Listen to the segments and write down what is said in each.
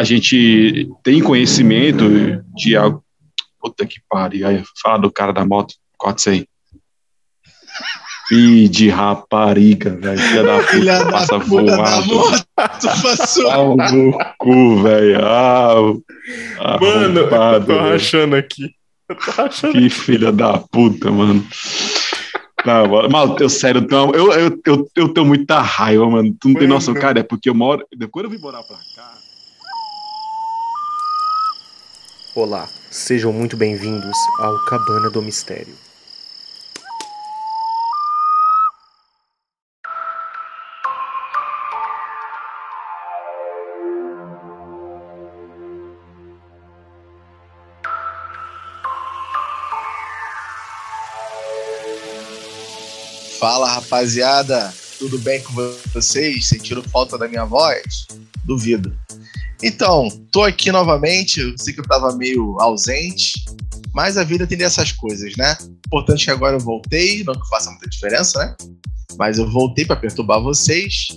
a gente tem conhecimento de algo. Puta que pariu. Aí, fala do cara da moto, corta isso aí. Ih, de rapariga, velho. Filha da puta, Filha da passa puta da voado. moto, passou. Pau no cu, velho. Ah, Mano, eu tô rachando aqui. Eu tô rachando. Que filha da puta, mano. Não, mano, mas eu sério, então, eu, eu, eu, eu tenho muita raiva, mano. Tu não tem noção, cara. É porque eu moro. Depois eu vim morar pra cá. Olá, sejam muito bem-vindos ao Cabana do Mistério. Fala rapaziada, tudo bem com vocês? Sentiram falta da minha voz? Duvido. Então, tô aqui novamente. Eu sei que eu tava meio ausente, mas a vida tem dessas coisas, né? Importante que agora eu voltei, não que faça muita diferença, né? Mas eu voltei para perturbar vocês.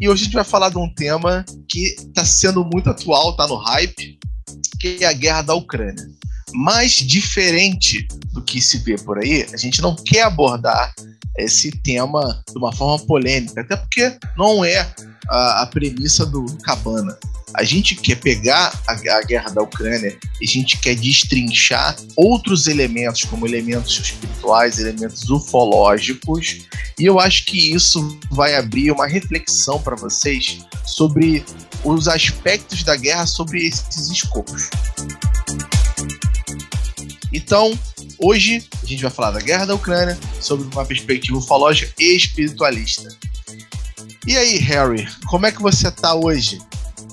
E hoje a gente vai falar de um tema que tá sendo muito atual, tá no hype, que é a guerra da Ucrânia. Mas diferente do que se vê por aí, a gente não quer abordar esse tema de uma forma polêmica, até porque não é a, a premissa do Cabana. A gente quer pegar a, a guerra da Ucrânia e a gente quer destrinchar outros elementos, como elementos espirituais, elementos ufológicos, e eu acho que isso vai abrir uma reflexão para vocês sobre os aspectos da guerra sobre esses escopos. Então, hoje a gente vai falar da guerra da Ucrânia sobre uma perspectiva ufológica e espiritualista. E aí, Harry, como é que você tá hoje?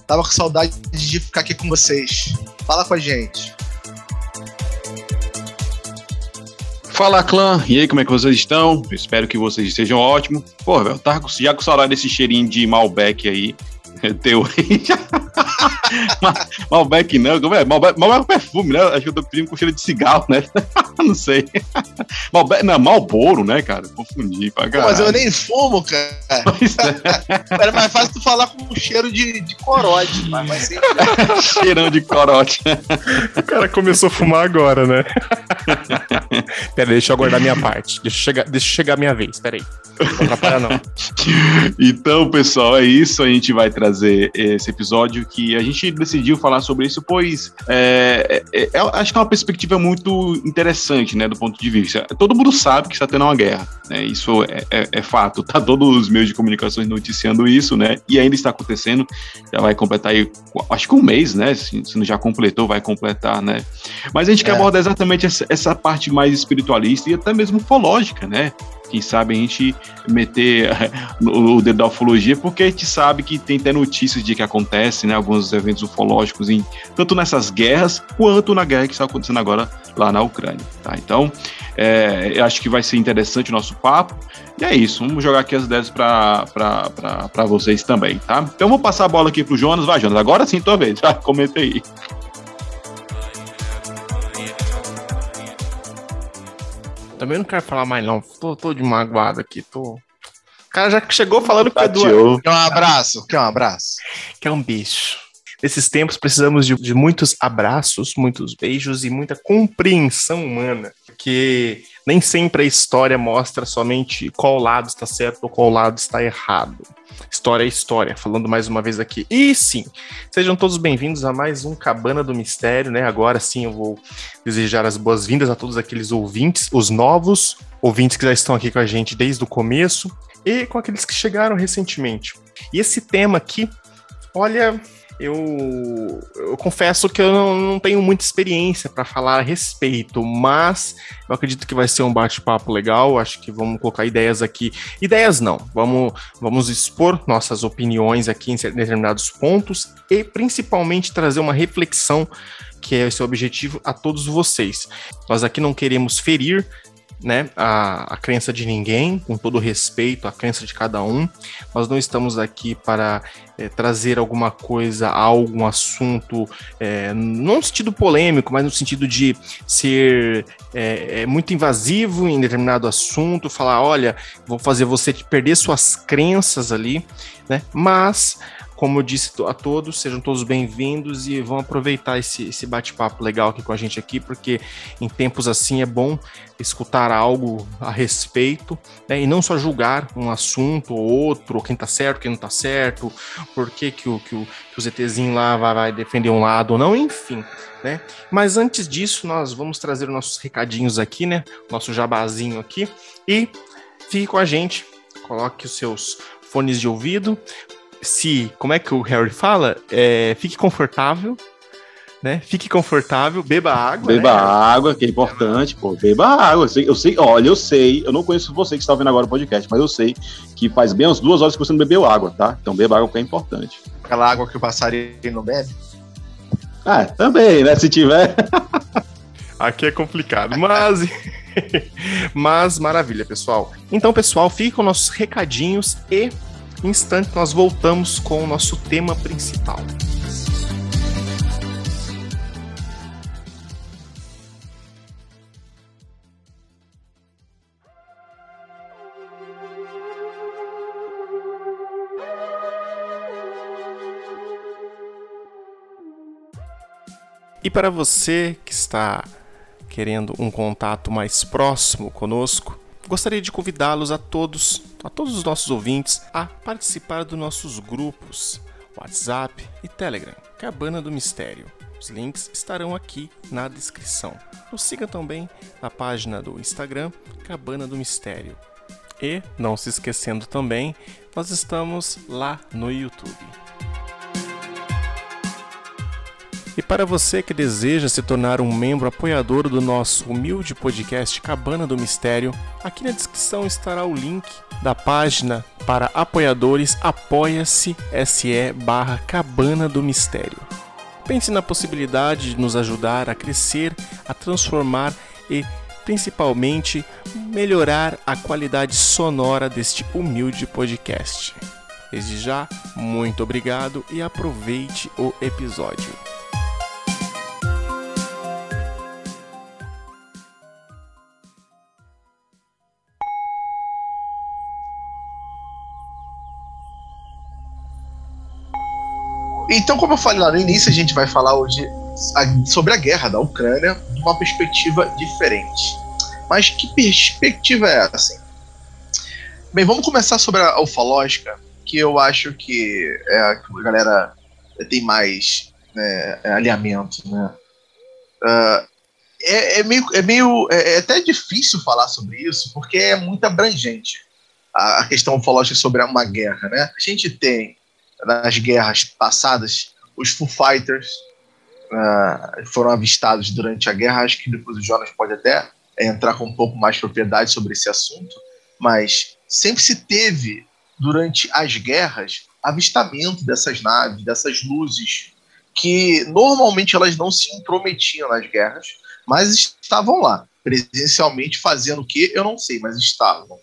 Tava com saudade de ficar aqui com vocês. Fala com a gente. Fala, clã. E aí, como é que vocês estão? Espero que vocês estejam ótimos. Pô, velho, tava já com saudade desse cheirinho de Malbec aí. Teu Malbec não, como é? Malbec, Malbec é perfume, né? Acho que eu tô pedindo com cheiro de cigarro, né? não sei. Malbec, não, Malboro, né, cara? Confundi pra Pô, mas eu caralho. nem fumo, cara. Pois é, Era mais fácil tu falar com cheiro de, de corote, mas, mas sem cheirão de corote. O cara começou a fumar agora, né? Pera, deixa eu aguardar minha parte. Deixa eu chegar, deixa eu chegar a minha vez, pera aí. Não atrapalha não. Então, pessoal, é isso. A gente vai trazer esse episódio que a gente decidiu falar sobre isso, pois é, é- é- acho que é uma perspectiva muito interessante, né, do ponto de vista. Todo mundo sabe que está tendo uma guerra, né? Isso é, é- é fato. Tá todos os meios de comunicações noticiando isso, né? E ainda está acontecendo. Já vai completar aí, acho que um mês, né? Se, se não já completou, vai completar, né? Mas a gente quer É. abordar exatamente essa, essa parte mais espiritualista e até mesmo ufológica, né? Quem sabe a gente meter o, o dedo da ufologia, porque a gente sabe que tem até notícias de que acontece, né? Alguns eventos ufológicos, em, tanto nessas guerras, quanto na guerra que está acontecendo agora lá na Ucrânia, tá? Então, é, eu acho que vai ser interessante o nosso papo. E é isso, vamos jogar aqui as ideias para vocês também, tá? Então, vou passar a bola aqui pro Jonas. Vai, Jonas, agora sim, tua vez. Comenta aí. Também não quero falar mais não. Tô, tô de magoado aqui, tô... O cara já chegou falando que é, do... Tateou. Quer um abraço? Quer um abraço? que é um beijo. Nesses tempos precisamos de, de muitos abraços, muitos beijos e muita compreensão humana, porque nem sempre a história mostra somente qual lado está certo ou qual lado está errado. História é história, falando mais uma vez aqui. E sim, sejam todos bem-vindos a mais um Cabana do Mistério, né? Agora sim eu vou desejar as boas-vindas a todos aqueles ouvintes, os novos ouvintes que já estão aqui com a gente desde o começo e com aqueles que chegaram recentemente. E esse tema aqui, olha, eu, eu confesso que eu não, não tenho muita experiência para falar a respeito, mas eu acredito que vai ser um bate-papo legal. Acho que vamos colocar ideias aqui. Ideias não, vamos, vamos expor nossas opiniões aqui em determinados pontos e principalmente trazer uma reflexão, que é esse o objetivo, a todos vocês. Nós aqui não queremos ferir né, a, a crença de ninguém, com todo respeito à crença de cada um. Nós não estamos aqui para é, trazer alguma coisa, algum assunto, é, não no sentido polêmico, mas no sentido de ser é, muito invasivo em determinado assunto, falar, olha, vou fazer você perder suas crenças ali, né? Mas como eu disse a todos, sejam todos bem-vindos e vão aproveitar esse, esse bate-papo legal aqui com a gente aqui, porque em tempos assim é bom escutar algo a respeito, né? E não só julgar um assunto ou outro, quem tá certo, quem não tá certo, por que, que, o, que, o, que o ZTzinho lá vai, vai defender um lado ou não, enfim. Né? Mas antes disso, nós vamos trazer nossos recadinhos aqui, né? Nosso jabazinho aqui. E fique com a gente, coloque os seus fones de ouvido. Se, como é que o Harry fala? É, fique confortável, né? Fique confortável, beba água. Beba né? água, que é importante, pô. Beba água. Eu sei, eu sei, olha, eu sei, eu não conheço você que está vendo agora o podcast, mas eu sei que faz bem umas duas horas que você não bebeu água, tá? Então beba água que é importante. Aquela água que o passarinho não bebe? Ah, também, né? Se tiver. Aqui é complicado, mas. mas maravilha, pessoal. Então, pessoal, fique com nossos recadinhos e, instante, nós voltamos com o nosso tema principal. E para você que está querendo um contato mais próximo conosco, gostaria de convidá-los a todos, a todos os nossos ouvintes, a participar dos nossos grupos WhatsApp e Telegram, Cabana do Mistério. Os links estarão aqui na descrição. Nos siga também na página do Instagram Cabana do Mistério. E, não se esquecendo também, nós estamos lá no YouTube. E para você que deseja se tornar um membro apoiador do nosso humilde podcast Cabana do Mistério, aqui na descrição estará o link da página para apoiadores apoia-se se barra Cabana do Mistério. Pense na possibilidade de nos ajudar a crescer, a transformar e principalmente melhorar a qualidade sonora deste humilde podcast. Desde já, muito obrigado e aproveite o episódio. Então, como eu falei lá no início, a gente vai falar hoje sobre a guerra da Ucrânia de uma perspectiva diferente. Mas que perspectiva é essa? Bem, vamos começar sobre a ufológica, que eu acho que é a que a galera tem mais né, alinhamento, né? Uh, é, é, meio, é meio é, é, até difícil falar sobre isso, porque é muito abrangente a, a questão ufológica sobre uma guerra, né? A gente tem nas guerras passadas, os Foo Fighters uh, foram avistados durante a guerra. Acho que depois o Jonas pode até entrar com um pouco mais de propriedade sobre esse assunto, mas sempre se teve, durante as guerras, avistamento dessas naves, dessas luzes, que normalmente elas não se intrometiam nas guerras, mas estavam lá, presencialmente fazendo o que eu não sei, mas estavam.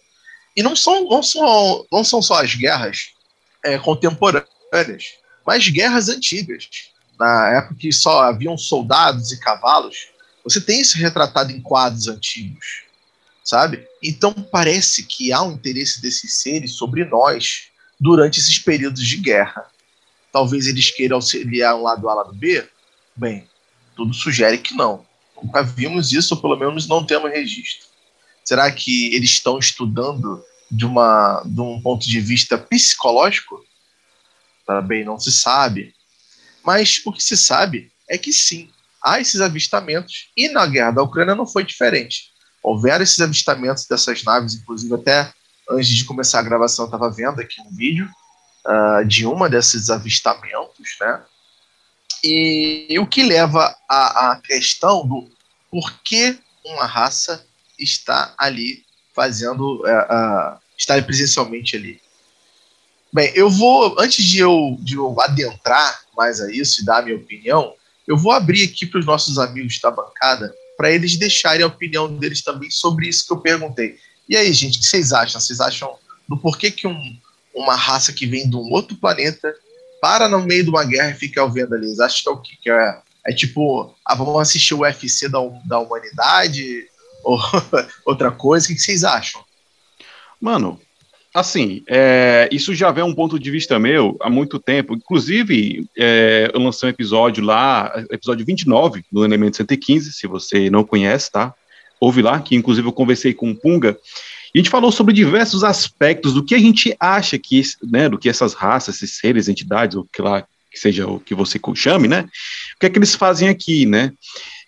E não são, não são, não são só as guerras é, contemporâneas, mas guerras antigas. Na época que só haviam soldados e cavalos, você tem isso retratado em quadros antigos, sabe? Então parece que há um interesse desses seres sobre nós durante esses períodos de guerra. Talvez eles queiram auxiliar um lado A, lado B? Bem, tudo sugere que não. Nunca vimos isso, ou pelo menos não temos registro. Será que eles estão estudando de, uma, de um ponto de vista psicológico? Também não se sabe. Mas o que se sabe é que sim, há esses avistamentos. E na guerra da Ucrânia não foi diferente. Houveram esses avistamentos dessas naves, inclusive até antes de começar a gravação, eu estava vendo aqui um vídeo uh, de uma desses avistamentos, né? E, e o que leva à questão do porquê uma raça está ali fazendo, uh, estar presencialmente ali. Bem, eu vou, antes de eu, de eu adentrar mais a isso e dar a minha opinião, eu vou abrir aqui para os nossos amigos da bancada para eles deixarem a opinião deles também sobre isso que eu perguntei. E aí, gente, o que vocês acham? Vocês acham do porquê que um, uma raça que vem de um outro planeta para no meio de uma guerra e fica vendo ali? Vocês acham que é o quê? Que é, é tipo, ah, vamos assistir o UFC da, da humanidade? Ou outra coisa? O que vocês acham? Mano, Assim, é, isso já vem um ponto de vista meu há muito tempo. Inclusive, é, eu lancei um episódio lá, episódio 29 do Elemento 115, se você não conhece, tá? Ouve lá, que inclusive eu conversei com o Punga, e a gente falou sobre diversos aspectos do que a gente acha que, né, do que essas raças, esses seres, entidades, ou que lá que seja o que você chame, né? O que é que eles fazem aqui, né?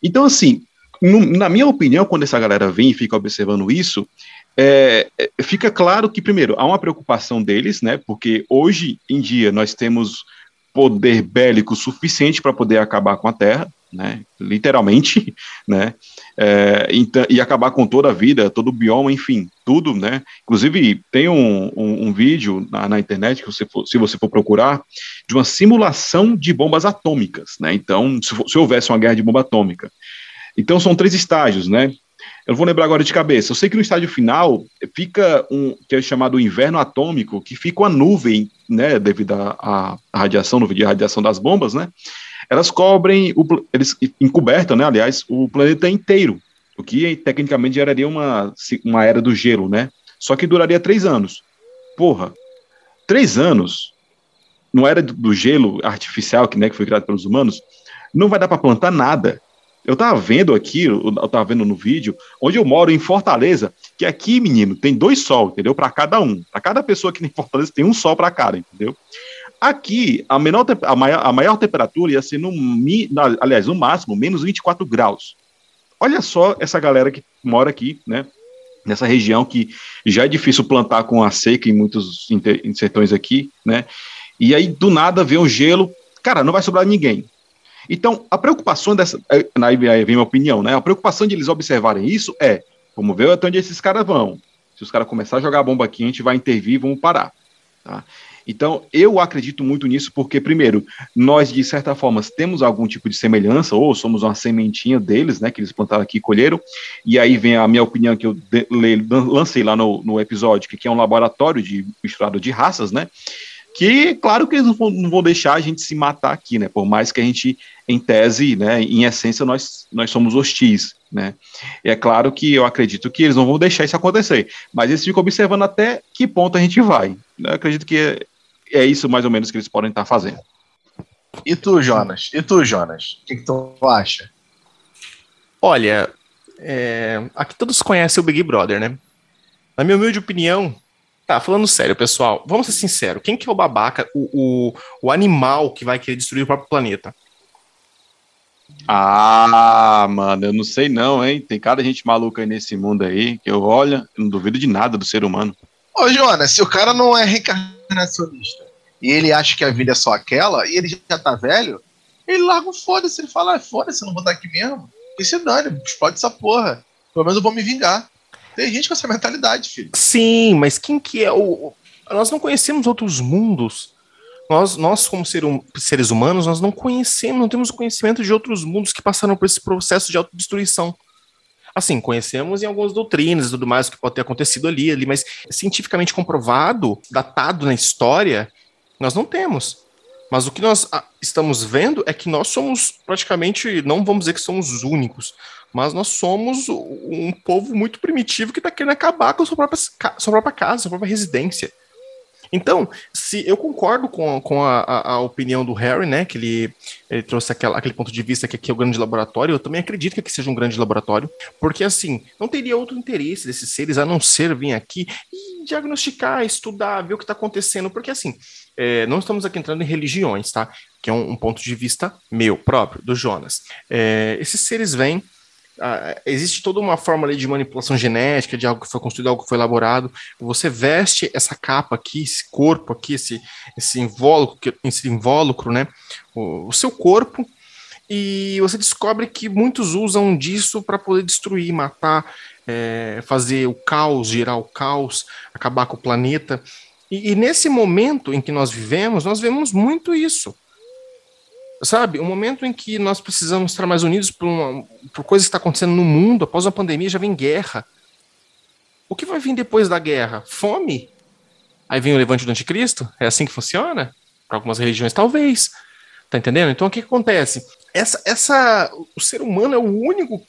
Então, assim, no, na minha opinião, quando essa galera vem e fica observando isso, é, é, fica claro que, primeiro, há uma preocupação deles, né? Porque hoje em dia nós temos poder bélico suficiente para poder acabar com a Terra, né? Literalmente, né? É, então, e acabar com toda a vida, todo o bioma, enfim, tudo, né? Inclusive, tem um, um, um vídeo na, na, internet, que você for, se você for procurar, de uma simulação de bombas atômicas, né? Então, se, se houvesse uma guerra de bomba atômica. Então, são três estágios, né? Eu vou lembrar agora de cabeça. Eu sei que no estágio final fica um que é chamado inverno atômico, que fica uma nuvem, né, devido à radiação, nuvem de radiação das bombas, né? Elas cobrem, o, eles encobertam, né, aliás, o planeta inteiro, o que tecnicamente geraria uma, uma era do gelo, né? Só que duraria três anos. Porra, três anos, não era do gelo artificial que, né, que foi criado pelos humanos, não vai dar para plantar nada. Eu tava vendo aqui, eu tava vendo no vídeo, onde eu moro em Fortaleza, que aqui, menino, tem dois sol, entendeu? Para cada um. Para cada pessoa aqui em Fortaleza tem um sol para cada, entendeu? Aqui, a, menor, a, maior, a maior temperatura ia ser, no, aliás, no máximo, menos 24 graus. Olha só essa galera que mora aqui, né? Nessa região que já é difícil plantar com a seca em muitos sertões aqui, né? E aí, do nada, vê um gelo. Cara, não vai sobrar ninguém. Então, a preocupação dessa. Aí vem minha opinião, né? A preocupação de eles observarem isso é: vamos ver até onde esses caras vão. Se os caras começarem a jogar bomba aqui, a gente vai intervir e vamos parar. Tá? Então, eu acredito muito nisso, porque, primeiro, nós, de certa forma, temos algum tipo de semelhança, ou somos uma sementinha deles, né, que eles plantaram aqui e colheram, e aí vem a minha opinião que eu lancei lá no, no episódio, que é um laboratório de misturado de raças, né, que, claro que eles não vão, não vão, deixar a gente se matar aqui, né? Por mais que a gente, em tese, né, em essência, nós, nós somos hostis, né? E é claro que eu acredito que eles não vão deixar isso acontecer, mas eles ficam observando até que ponto a gente vai. Eu acredito que é, é isso mais ou menos que eles podem estar fazendo. E tu, Jonas? E tu, Jonas? O que, que tu acha? Olha, é, aqui todos conhecem o Big Brother, né? Na minha humilde opinião, Tá, falando sério, pessoal, vamos ser sinceros. Quem que é o babaca, o, o, o animal que vai querer destruir o próprio planeta? Ah, mano, eu não sei não, hein? Tem cada gente maluca aí nesse mundo aí, que eu olho, eu não duvido de nada do ser humano. Ô, Jonas, se o cara não é reencarnacionista e ele acha que a vida é só aquela, e ele já tá velho, ele larga o foda-se, ele fala, ah, foda-se, eu não vou estar aqui mesmo. E se dane, explode essa porra. Pelo menos eu vou me vingar. Tem gente com essa mentalidade, filho. Sim, mas quem que é o. Nós não conhecemos outros mundos. Nós, nós como ser um, seres humanos, nós não conhecemos, não temos conhecimento de outros mundos que passaram por esse processo de autodestruição. Assim, conhecemos em algumas doutrinas e tudo mais que pode ter acontecido ali, ali, mas cientificamente comprovado, datado na história, nós não temos. Mas o que nós ah, estamos vendo é que nós somos praticamente, não vamos dizer que somos os únicos, mas nós somos um povo muito primitivo que está querendo acabar com a sua própria, sua própria casa, sua própria residência. Então, se eu concordo com, com a, a, a, opinião do Harry, né, que ele, ele trouxe aquela, aquele ponto de vista que aqui é o grande laboratório, eu também acredito que aqui seja um grande laboratório, porque assim, não teria outro interesse desses seres a não ser vir aqui e diagnosticar, estudar, ver o que está acontecendo, porque assim, é, não estamos aqui entrando em religiões, tá? Que é um, um ponto de vista meu próprio, do Jonas. É, esses seres vêm, ah, existe toda uma forma ali de manipulação genética, de algo que foi construído, algo que foi elaborado. Você veste essa capa aqui, esse corpo aqui, esse, esse invólucro, esse invólucro, né? O, o seu corpo, e você descobre que muitos usam disso para poder destruir, matar, é, fazer o caos, gerar o caos, acabar com o planeta. E, e nesse momento em que nós vivemos, nós vemos muito isso sabe, o momento em que nós precisamos estar mais unidos por, uma, por coisas que está acontecendo no mundo, após a pandemia já vem guerra. O que vai vir depois da guerra? Fome? Aí vem o levante do anticristo? É assim que funciona? Para algumas religiões, talvez. Tá entendendo? Então o que, que acontece? Essa, essa, o ser humano é o único,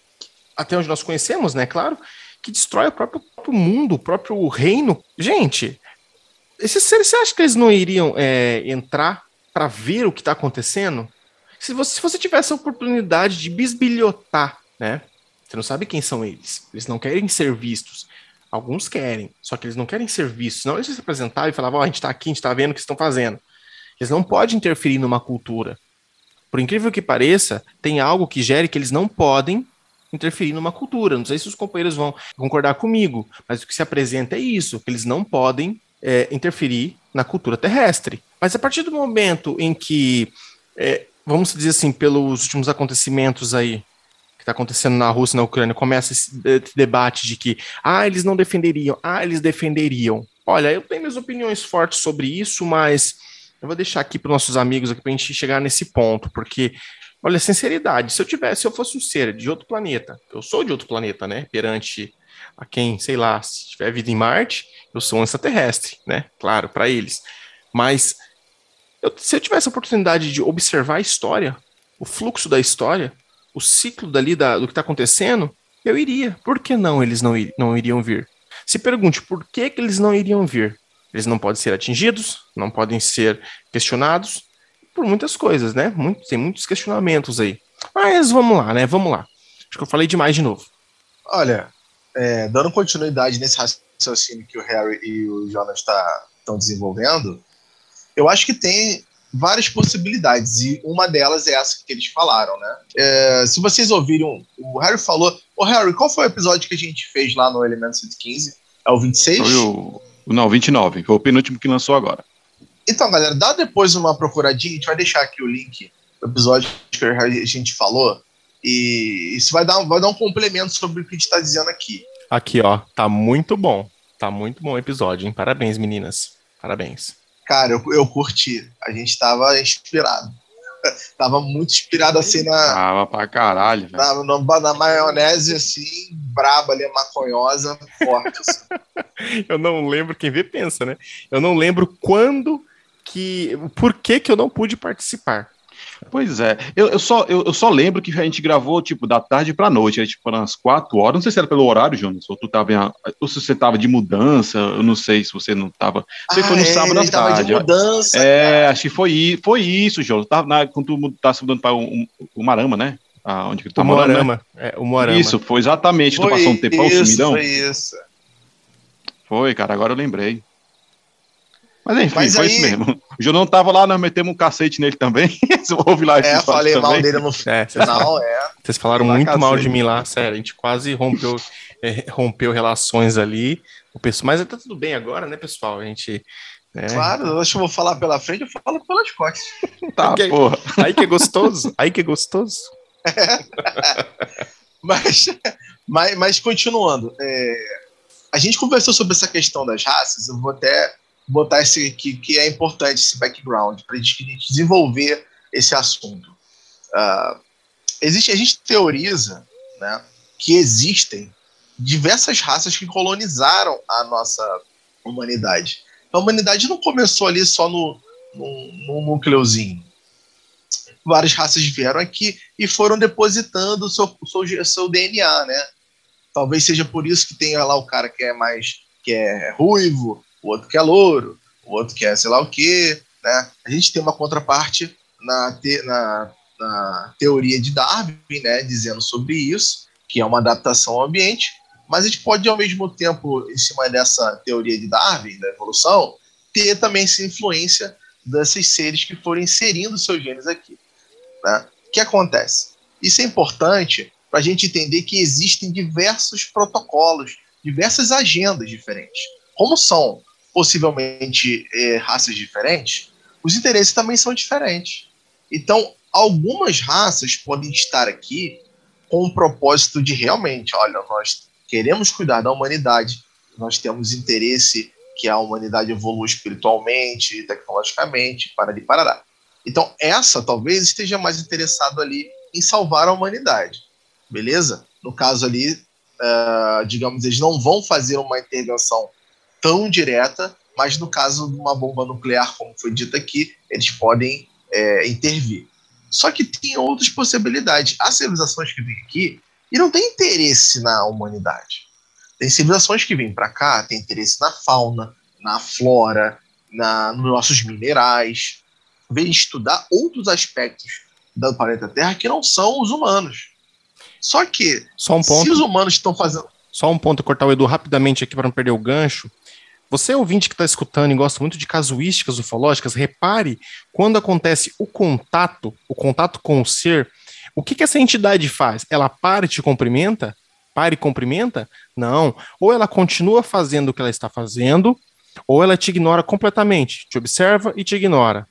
até onde nós conhecemos, né, claro, que destrói o próprio, próprio mundo, o próprio reino. Gente, esses seres, você acha que eles não iriam é, entrar para ver o que está acontecendo? Se você, se você tivesse a oportunidade de bisbilhotar, né? Você não sabe quem são eles. Eles não querem ser vistos. Alguns querem, só que eles não querem ser vistos. Não eles se apresentavam e falavam, oh, a gente está aqui, a gente está vendo o que estão fazendo. Eles não podem interferir numa cultura. Por incrível que pareça, tem algo que gere que eles não podem interferir numa cultura. Não sei se os companheiros vão concordar comigo, mas o que se apresenta é isso, que eles não podem é, interferir na cultura terrestre. Mas a partir do momento em que, é, vamos dizer assim, pelos últimos acontecimentos aí, que está acontecendo na Rússia e na Ucrânia, começa esse, esse debate de que, ah, eles não defenderiam, ah, eles defenderiam. Olha, eu tenho minhas opiniões fortes sobre isso, mas eu vou deixar aqui para nossos amigos aqui para a gente chegar nesse ponto, porque olha, sinceridade, se eu tivesse, se eu fosse um ser de outro planeta, eu sou de outro planeta, né? Perante a quem, sei lá, se tiver vida em Marte, eu sou um extraterrestre, né? Claro, para eles. Mas eu, se eu tivesse a oportunidade de observar a história, o fluxo da história, o ciclo dali da, do que está acontecendo, eu iria. Por que não eles não, ir, não iriam vir? Se pergunte por que, que eles não iriam vir. Eles não podem ser atingidos, não podem ser questionados por muitas coisas, né? Muito, tem muitos questionamentos aí. Mas vamos lá, né? Vamos lá. Acho que eu falei demais de novo. Olha, é, dando continuidade nesse raciocínio que o Harry e o Jonas estão tá, desenvolvendo, eu acho que tem várias possibilidades e uma delas é essa que eles falaram, né? É, se vocês ouviram, o Harry falou. Ô Harry, qual foi o episódio que a gente fez lá no Elemento 115? É o 26? Foi o não, 29. Foi o penúltimo que lançou agora. Então, galera, dá depois uma procuradinha. A gente vai deixar aqui o link do episódio que a gente falou. E isso vai dar, vai dar um complemento sobre o que a gente está dizendo aqui. Aqui, ó. Tá muito bom. Tá muito bom o episódio, hein? Parabéns, meninas. Parabéns. Cara, eu, eu curti. A gente tava inspirado. tava muito inspirado assim na. Tava pra caralho, velho. Na, na, na, maionese, assim, braba ali, maconhosa, forte. Assim. eu não lembro, quem vê pensa, né? Eu não lembro quando que. Por que, que eu não pude participar. Pois é, eu, eu só, eu, eu, só lembro que a gente gravou, tipo, da tarde pra noite, aí, tipo, umas quatro horas, não sei se era pelo horário, Jonas, ou tu tava em, ou se você tava de mudança, eu não sei se você não tava, sei que foi no ah, é, sábado à tarde. de mudança, É, cara. acho que foi, foi isso, Jonas, tava na, quando tu tá se mudando para o um, um, Marama, né? Ah, onde que tu tá o morando, Moarama, né? é, o Moarama. Isso, foi exatamente, foi tu passou um tempão isso, sumidão? Foi isso. Foi, cara, agora eu lembrei. Mas enfim, Mas foi aí... isso mesmo. O João tava lá, nós metemos um cacete nele também. Ouve lá É, falei também. mal dele no é, final, é. Vocês falaram muito cacete. mal de mim lá, sério. A gente quase rompeu, é, rompeu relações ali. O pessoal, mas tá tudo bem agora, né, pessoal? A gente. É... Claro, acho que eu vou falar pela frente, eu falo pelas costas. Tá, aí que, é- porra. Aí que é gostoso. Aí que é gostoso. mas, mas, mas continuando. É, a gente conversou sobre essa questão das raças, eu vou até botar esse aqui, que é importante, esse background, para a gente desenvolver esse assunto. Uh, existe, a gente teoriza né, que existem diversas raças que colonizaram a nossa humanidade. A humanidade não começou ali só no, no, no núcleozinho. Várias raças vieram aqui e foram depositando o seu, seu, seu DNA, né? Talvez seja por isso que tem lá o cara que é mais que é ruivo, o outro que é louro, o outro que é sei lá o quê, né? A gente tem uma contraparte na, te, na, na teoria de Darwin, né, dizendo sobre isso, que é uma adaptação ao ambiente, mas a gente pode, ao mesmo tempo, em cima dessa teoria de Darwin, da evolução, ter também essa influência desses seres que foram inserindo seus genes aqui. Né? O que acontece? Isso é importante para a gente entender que existem diversos protocolos, diversas agendas diferentes. Como são possivelmente é, raças diferentes, os interesses também são diferentes. Então, algumas raças podem estar aqui com o propósito de realmente, olha, nós queremos cuidar da humanidade, nós temos interesse que a humanidade evolua espiritualmente, tecnologicamente, para ali parará. Então, essa talvez esteja mais interessado ali em salvar a humanidade, beleza? No caso ali, uh, digamos, eles não vão fazer uma intervenção tão direta, mas no caso de uma bomba nuclear, como foi dito aqui, eles podem é, intervir. Só que tem outras possibilidades. Há civilizações que vêm aqui e não têm interesse na humanidade. Tem civilizações que vêm para cá, têm interesse na fauna, na flora, na, nos nossos minerais, vem estudar outros aspectos do planeta Terra que não são os humanos. Só que, Só um ponto. se os humanos estão fazendo. Só um ponto, cortar o Edu rapidamente aqui para não perder o gancho. Você, ouvinte que está escutando e gosta muito de casuísticas ufológicas, repare quando acontece o contato, o contato com o ser, o que, que essa entidade faz? Ela para e te cumprimenta? Para e cumprimenta? Não. Ou ela continua fazendo o que ela está fazendo, ou ela te ignora completamente, te observa e te ignora.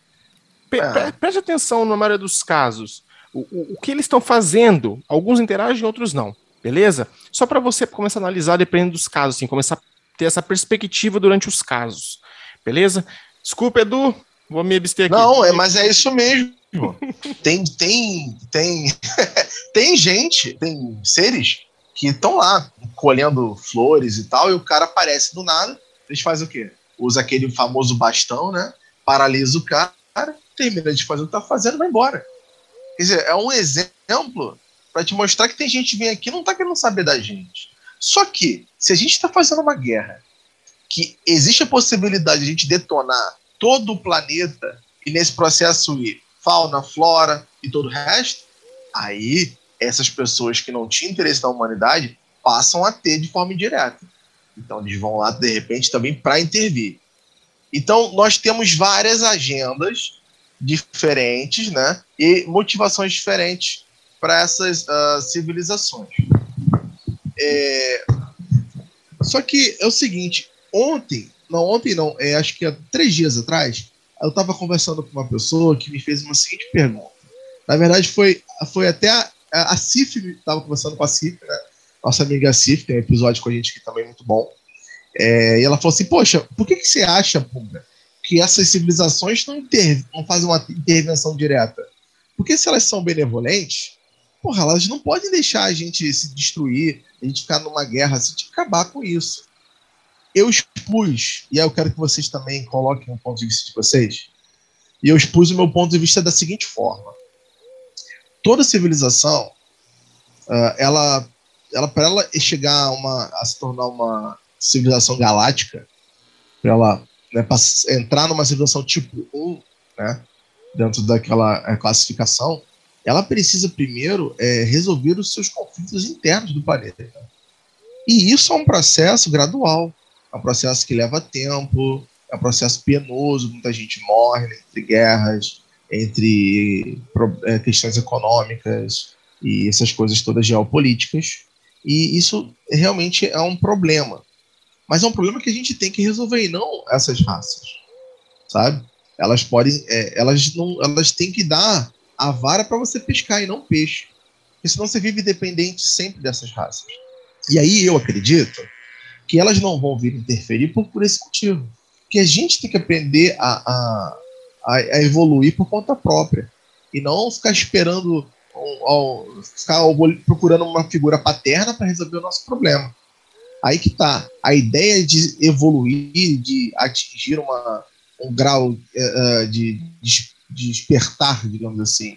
Pe- É. pre- Preste atenção na maioria dos casos. O, o- o que eles estão fazendo? Alguns interagem, outros não. Beleza? Só para você começar a analisar dependendo dos casos, assim, começar a ter essa perspectiva durante os casos. Beleza? Desculpa, Edu. Vou me abster aqui. Não, é, mas é isso mesmo. tem, tem, tem, tem gente, tem seres que estão lá colhendo flores e tal, e o cara aparece do nada. Eles fazem o quê? Usa aquele famoso bastão, né? Paralisa o cara, termina de fazer o que tá fazendo vai embora. Quer dizer, é um exemplo para te mostrar que tem gente que vem aqui e não tá querendo saber da gente. Só que, se a gente está fazendo uma guerra, que existe a possibilidade de a gente detonar todo o planeta e nesse processo ir fauna, flora e todo o resto, aí essas pessoas que não tinham interesse na humanidade passam a ter de forma indireta. Então eles vão lá de repente também para intervir. Então nós temos várias agendas diferentes, né? E motivações diferentes para essas ah, civilizações. É, Só que é o seguinte, ontem, não ontem não, é, acho que há três dias atrás, eu estava conversando com uma pessoa que me fez uma seguinte pergunta. Na verdade, foi, foi até a, a, a Cif, estava conversando com a Cif, né? Nossa amiga Cif, tem um episódio com a gente que também é muito bom. É, e ela falou assim: Poxa, por que, que você acha, que essas civilizações não, não fazem uma intervenção direta? Porque se elas são benevolentes, porra, elas não podem deixar a gente se destruir, a gente ficar numa guerra, a gente acabar com isso eu expus, e aí eu quero que vocês também coloquem um ponto de vista de vocês, e eu expus o meu ponto de vista da seguinte forma. Toda civilização, uh, ela, ela para ela chegar a, uma, a se tornar uma civilização galáctica, para ela né, entrar numa civilização tipo 1, né, dentro daquela é, classificação, ela precisa primeiro é, resolver os seus conflitos internos do planeta. E isso é um processo gradual é um processo que leva tempo, é um processo penoso, muita gente morre entre guerras, entre é, questões econômicas e essas coisas todas geopolíticas. E isso realmente é um problema. Mas é um problema que a gente tem que resolver e não essas raças, sabe? Elas podem, é, elas não, elas têm que dar a vara para você pescar e não peixe, porque senão você vive dependente sempre dessas raças. E aí eu acredito que elas não vão vir interferir por, por esse motivo. Que a gente tem que aprender a, a, a, a evoluir por conta própria. E não ficar esperando, ou, ou, ficar procurando uma figura paterna para resolver o nosso problema. Aí que tá. A ideia de evoluir, de atingir uma, um grau uh, de, de despertar, digamos assim,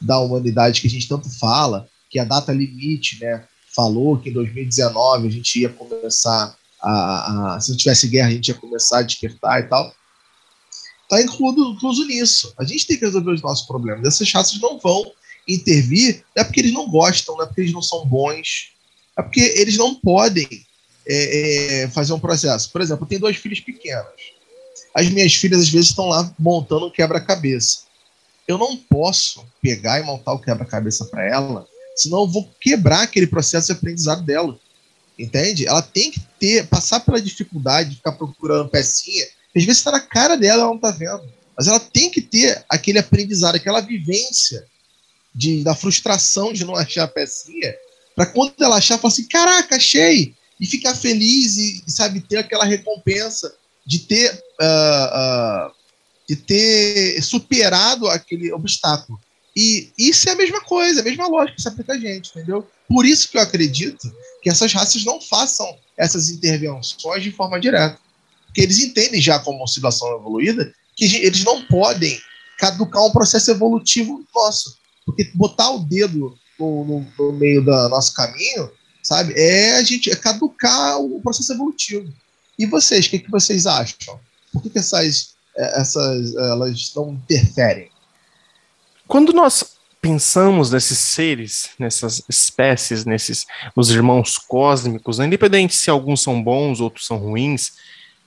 da humanidade que a gente tanto fala, que a data limite, né? falou que em 2019 a gente ia começar a, a, se não tivesse guerra a gente ia começar a despertar e tal. Está incluso, incluso nisso. A gente tem que resolver os nossos problemas. Essas raças não vão intervir não é porque eles não gostam não é porque eles não são bons é porque eles não podem é, é, fazer um processo. Por exemplo eu tenho dois filhos pequenos as minhas filhas às vezes estão lá montando um quebra-cabeça eu não posso pegar e montar o quebra-cabeça para ela senão eu vou quebrar aquele processo de aprendizado dela. Entende? Ela tem que ter, passar pela dificuldade de ficar procurando pecinha, às vezes está na cara dela, ela não está vendo. Mas ela tem que ter aquele aprendizado, aquela vivência de, da frustração de não achar a pecinha, para quando ela achar, falar assim: caraca, achei! E ficar feliz e, sabe, ter aquela recompensa de ter, uh, uh, de ter superado aquele obstáculo. E isso é a mesma coisa, a mesma lógica que se aplica a gente, entendeu? Por isso que eu acredito que essas raças não façam essas intervenções de forma direta. Porque eles entendem já como situação evoluída que eles não podem caducar um processo evolutivo nosso. Porque botar o dedo no, no, no meio do nosso caminho, sabe, é a gente é caducar o processo evolutivo. E vocês, o que, que vocês acham? Por que, que essas é, essas elas não interferem? Quando nós pensamos nesses seres, nessas espécies, nesses os irmãos cósmicos, né, independente se alguns são bons, outros são ruins,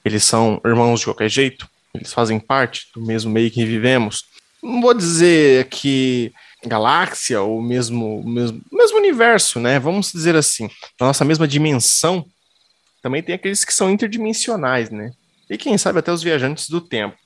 eles são irmãos de qualquer jeito, eles fazem parte do mesmo meio que vivemos. Não vou dizer que galáxia ou mesmo, mesmo mesmo universo, né? Vamos dizer assim, na nossa mesma dimensão, também tem aqueles que são interdimensionais, né? E quem sabe até os viajantes do tempo.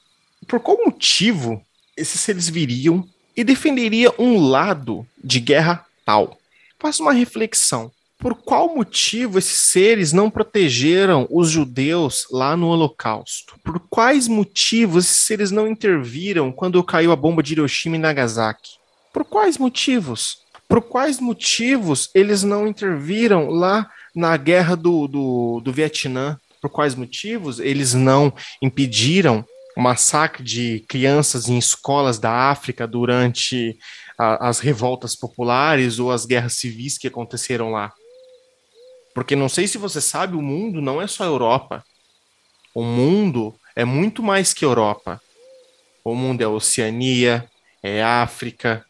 Por qual motivo esses seres viriam e defenderia um lado de guerra tal? Faça uma reflexão. Por qual motivo esses seres não protegeram os judeus lá no Holocausto? Por quais motivos esses seres não interviram quando caiu a bomba de Hiroshima e Nagasaki? Por quais motivos? Por quais motivos eles não interviram lá na guerra do, do, do Vietnã? Por quais motivos eles não impediram o massacre de crianças em escolas da África durante a, as revoltas populares ou as guerras civis que aconteceram lá. Porque não sei se você sabe, o mundo não é só Europa. O mundo é muito mais que Europa. O mundo é Oceania, é África,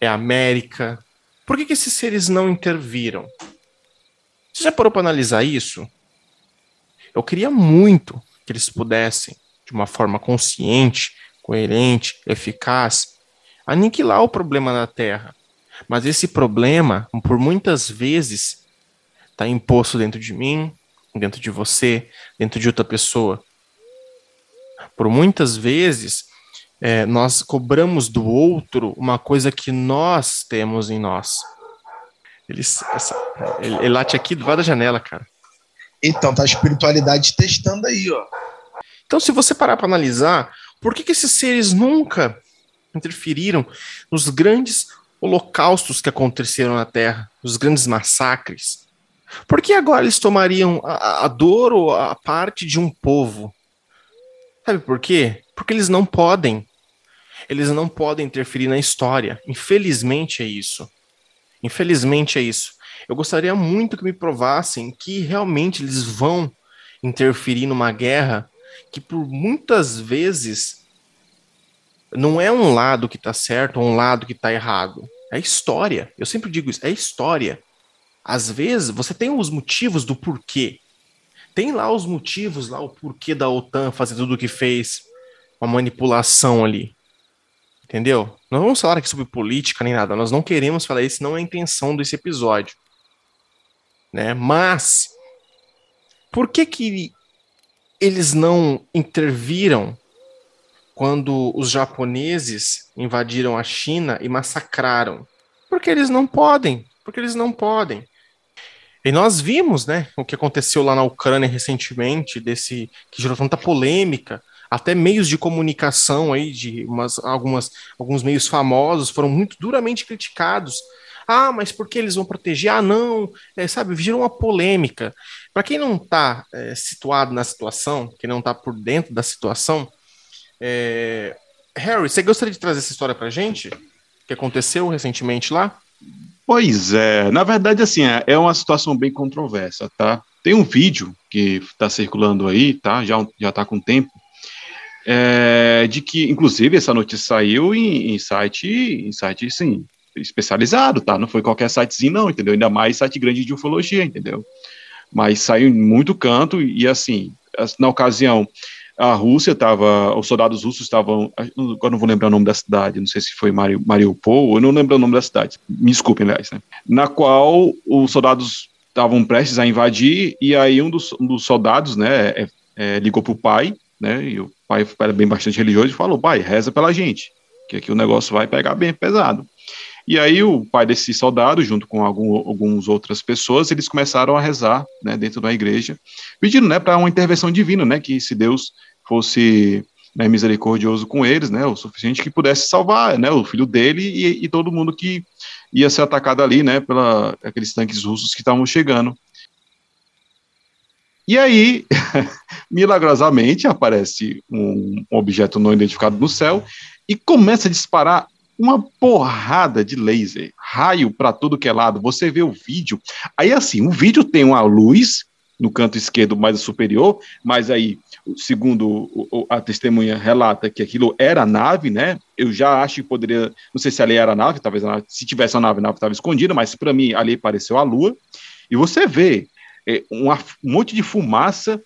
é América. Por que, que esses seres não interviram? Você já parou para analisar isso? Eu queria muito que eles pudessem de uma forma consciente, coerente, eficaz, aniquilar o problema na Terra. Mas esse problema, por muitas vezes, está imposto dentro de mim, dentro de você, dentro de outra pessoa. Por muitas vezes, é, nós cobramos do outro uma coisa que nós temos em nós. Ele, essa, ele, ele late aqui do lado da janela, cara. Então, tá a espiritualidade testando aí, ó. Então, se você parar para analisar, por que, que esses seres nunca interferiram nos grandes holocaustos que aconteceram na Terra, os grandes massacres? Por que agora eles tomariam a, a dor ou a parte de um povo? Sabe por quê? Porque eles não podem. Eles não podem interferir na história. Infelizmente é isso. Infelizmente é isso. Eu gostaria muito que me provassem que realmente eles vão interferir numa guerra que por muitas vezes não é um lado que está certo ou um lado que está errado. É história. Eu sempre digo isso, é história. Às vezes você tem os motivos do porquê. Tem lá os motivos, lá o porquê da OTAN fazer tudo o que fez, uma manipulação ali. Entendeu? Não vamos falar aqui sobre política nem nada. Nós não queremos falar isso, não é a intenção desse episódio. Né? Mas por que que eles não interviram quando os japoneses invadiram a China e massacraram? Porque eles não podem, porque eles não podem. E nós vimos, né, o que aconteceu lá na Ucrânia recentemente, desse que gerou tanta polêmica, até meios de comunicação aí de umas, algumas, alguns meios famosos foram muito duramente criticados ah, mas por que eles vão proteger? Ah, não, é, sabe, virou uma polêmica. Para quem não está é, situado na situação, quem não está por dentro da situação, é... Harry, você gostaria de trazer essa história para gente? Que aconteceu recentemente lá? Pois é, na verdade, assim, é, é uma situação bem controversa, tá? Tem um vídeo que está circulando aí, tá? Já, já está com tempo, é, de que, inclusive, essa notícia saiu em, em site, em site, sim, especializado, tá? Não foi qualquer sitezinho, não, entendeu? Ainda mais site grande de ufologia, entendeu? Mas saiu em muito canto e, assim, na ocasião, a Rússia estava, os soldados russos estavam, agora não vou lembrar o nome da cidade, não sei se foi Mariupol, eu não lembro o nome da cidade, me desculpem, aliás, né? Na qual os soldados estavam prestes a invadir e aí um dos, um dos soldados, né, é, é, ligou pro pai, né, e o pai era bem bastante religioso e falou, pai, reza pela gente, que aqui o negócio vai pegar bem pesado. E aí o pai desse soldado, junto com algum, algumas outras pessoas, eles começaram a rezar né, dentro da igreja, pedindo né, para uma intervenção divina, né, que se Deus fosse né, misericordioso com eles, né, o suficiente que pudesse salvar né, o filho dele e, e todo mundo que ia ser atacado ali, né, pela aqueles tanques russos que estavam chegando. E aí, milagrosamente, aparece um, objeto não identificado no céu e começa a disparar uma porrada de laser, raio para tudo que é lado. Você vê o vídeo. Aí, assim, o vídeo tem uma luz, no canto esquerdo mais superior, mas aí, segundo a testemunha relata que aquilo era a nave, né? Eu já acho que poderia, não sei se ali era a nave, talvez a nave, se tivesse a nave, a nave estava escondida, mas para mim ali pareceu a Lua. E você vê é, uma, um monte de fumaça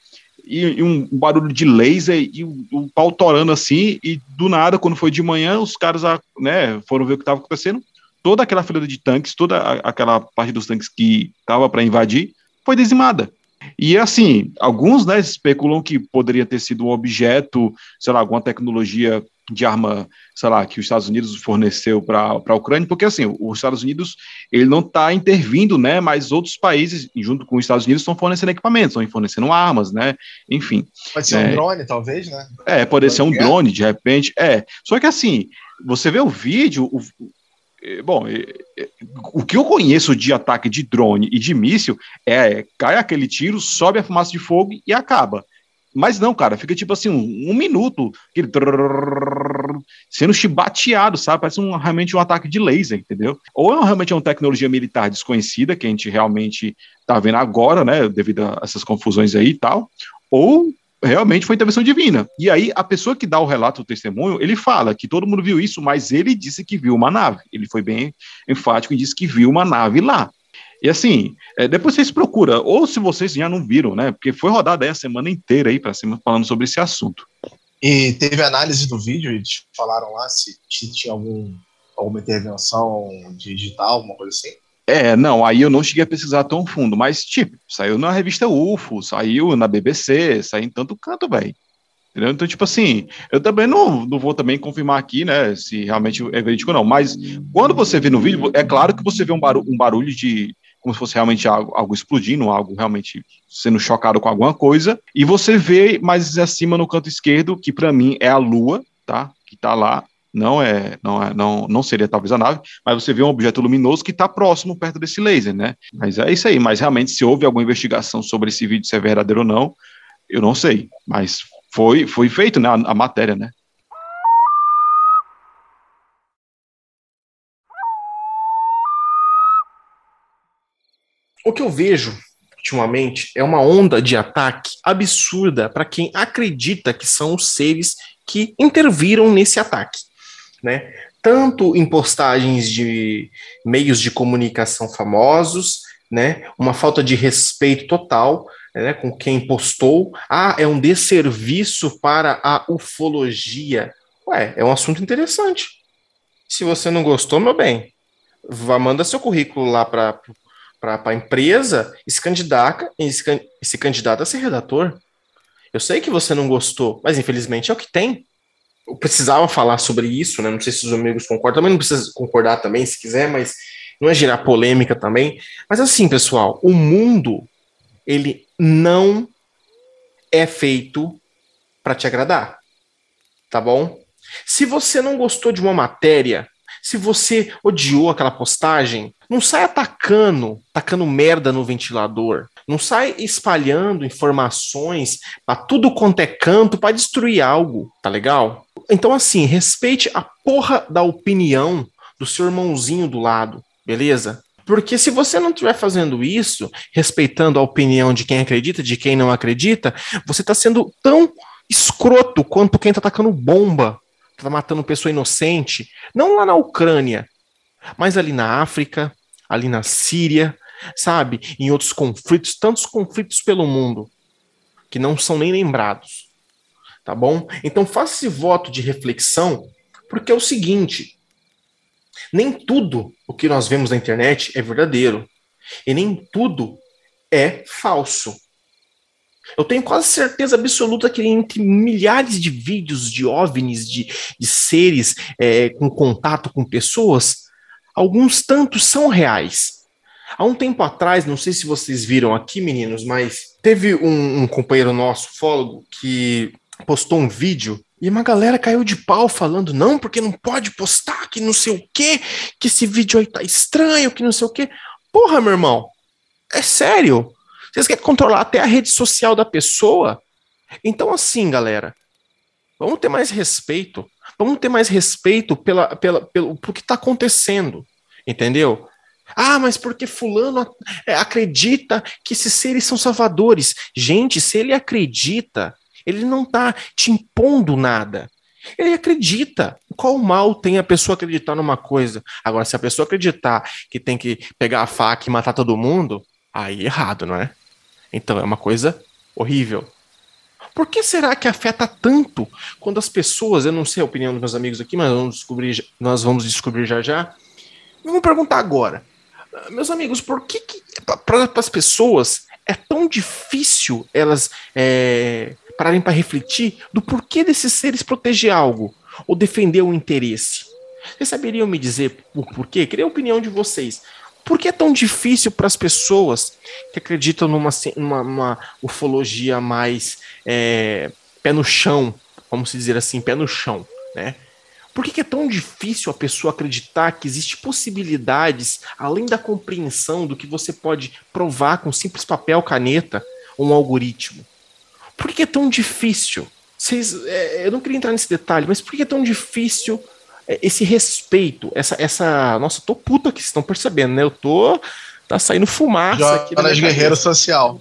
e, e, um barulho de laser e o, o pau torando assim, e do nada, quando foi de manhã, os caras né, foram ver o que estava acontecendo. Toda aquela fila de tanques, toda a, aquela parte dos tanques que estava para invadir, foi dizimada. E assim, alguns né, especulam que poderia ter sido um objeto, sei lá, alguma tecnologia de arma, sei lá, que os Estados Unidos forneceu para a Ucrânia, porque assim, os Estados Unidos, ele não está intervindo, né, mas outros países, junto com os Estados Unidos, estão fornecendo equipamentos, estão fornecendo armas, né, enfim. Pode ser é, um drone, talvez, né? É, pode ser um drone, de repente, é. Só que assim, você vê o vídeo, o, bom, o que eu conheço de ataque de drone e de míssil é cai aquele tiro, sobe a fumaça de fogo e acaba. Mas não, cara, fica tipo assim, um, um minuto, aquele trrr, sendo chibateado, sabe? Parece um, realmente um ataque de laser, entendeu? Ou é realmente uma tecnologia militar desconhecida, que a gente realmente tá vendo agora, né, devido a essas confusões aí e tal, ou realmente foi intervenção divina. E aí, a pessoa que dá o relato, o testemunho, ele fala que todo mundo viu isso, mas ele disse que viu uma nave. Ele foi bem enfático e disse que viu uma nave lá. E assim, é, depois vocês procuram, ou se vocês já não viram, né? Porque foi rodada aí a semana inteira aí para cima falando sobre esse assunto. E teve análise do vídeo, eles falaram lá se, se tinha algum, alguma intervenção digital, alguma coisa assim. É, não, aí eu não cheguei a pesquisar tão fundo, mas, tipo, saiu na revista UFO, saiu na BBC, saiu em tanto canto, velho. Entendeu? Então, tipo assim, eu também não, não vou também confirmar aqui, né, se realmente é verídico ou não, mas quando você vê no vídeo, é claro que você vê um barulho, um barulho de, como se fosse realmente algo, algo explodindo, algo realmente sendo chocado com alguma coisa, e você vê mais acima no canto esquerdo, que para mim é a lua, tá, que tá lá, não é, não é, não, não seria talvez a nave, mas você vê um objeto luminoso que está próximo perto desse laser, né? Mas é isso aí. Mas realmente, se houve alguma investigação sobre esse vídeo se é verdadeiro ou não, eu não sei. Mas foi, foi feito, né? A, a matéria, né? O que eu vejo ultimamente é uma onda de ataque absurda para quem acredita que são os seres que interviram nesse ataque né? Tanto em postagens de meios de comunicação famosos, né? Uma falta de respeito total né, com quem postou. Ah, é um desserviço para a ufologia. Ué, é um assunto interessante. Se você não gostou, meu bem, vá, manda seu currículo lá para a empresa e se candidata, e se, se candidata a ser redator. Eu sei que você não gostou, mas infelizmente é o que tem eu precisava falar sobre isso, né? Não sei se os amigos concordam, também não precisa concordar também, se quiser, mas não é gerar polêmica também. Mas assim, pessoal, o mundo ele não é feito para te agradar, tá bom? Se você não gostou de uma matéria, se você odiou aquela postagem, não sai atacando, atacando merda no ventilador. Não sai espalhando informações para tudo quanto é canto para destruir algo, tá legal? Então, assim, respeite a porra da opinião do seu irmãozinho do lado, beleza? Porque se você não estiver fazendo isso, respeitando a opinião de quem acredita, de quem não acredita, você está sendo tão escroto quanto quem está atacando bomba está matando pessoa inocente, não lá na Ucrânia, mas ali na África, ali na Síria, sabe? Em outros conflitos, tantos conflitos pelo mundo, que não são nem lembrados. Tá bom? Então faça esse voto de reflexão, porque é o seguinte: nem tudo o que nós vemos na internet é verdadeiro, e nem tudo é falso. Eu tenho quase certeza absoluta que entre milhares de vídeos de OVNIs, de, de seres é, com contato com pessoas, alguns tantos são reais. Há um tempo atrás, não sei se vocês viram aqui, meninos, mas teve um, um companheiro nosso, fólogo, que postou um vídeo e uma galera caiu de pau falando, não, porque não pode postar, que não sei o quê, que esse vídeo aí tá estranho, que não sei o quê. Porra, meu irmão, é sério. Vocês querem controlar até a rede social da pessoa? Então, assim, galera, vamos ter mais respeito. Vamos ter mais respeito pela, pela, pelo, pelo que está acontecendo. Entendeu? Ah, mas porque fulano é, acredita que esses seres são salvadores. Gente, se ele acredita, ele não está te impondo nada. Ele acredita. Qual mal tem a pessoa acreditar numa coisa? Agora, se a pessoa acreditar que tem que pegar a faca e matar todo mundo, aí é errado, não é? Então é uma coisa horrível. Por que será que afeta tanto quando as pessoas, eu não sei a opinião dos meus amigos aqui, mas vamos descobrir, nós vamos descobrir já já. Vamos perguntar agora. Meus amigos, por que, que para as pessoas é tão difícil elas é, pararem para refletir do porquê desses seres proteger algo ou defender um interesse? Vocês saberiam me dizer o porquê? Queria a opinião de vocês. Por que é tão difícil para as pessoas que acreditam numa, numa ufologia mais é, pé no chão, vamos dizer assim, pé no chão, né? Por que, que, é tão difícil a pessoa acreditar que existe possibilidades, além da compreensão do que você pode provar com simples papel, caneta ou um algoritmo? Por que, que é tão difícil? É, eu não queria entrar nesse detalhe, mas por que é tão difícil esse respeito, essa, essa. Nossa, tô puta que vocês estão percebendo, né? Eu tô. Tá saindo fumaça Jonas aqui. Jonas Guerreiro Social.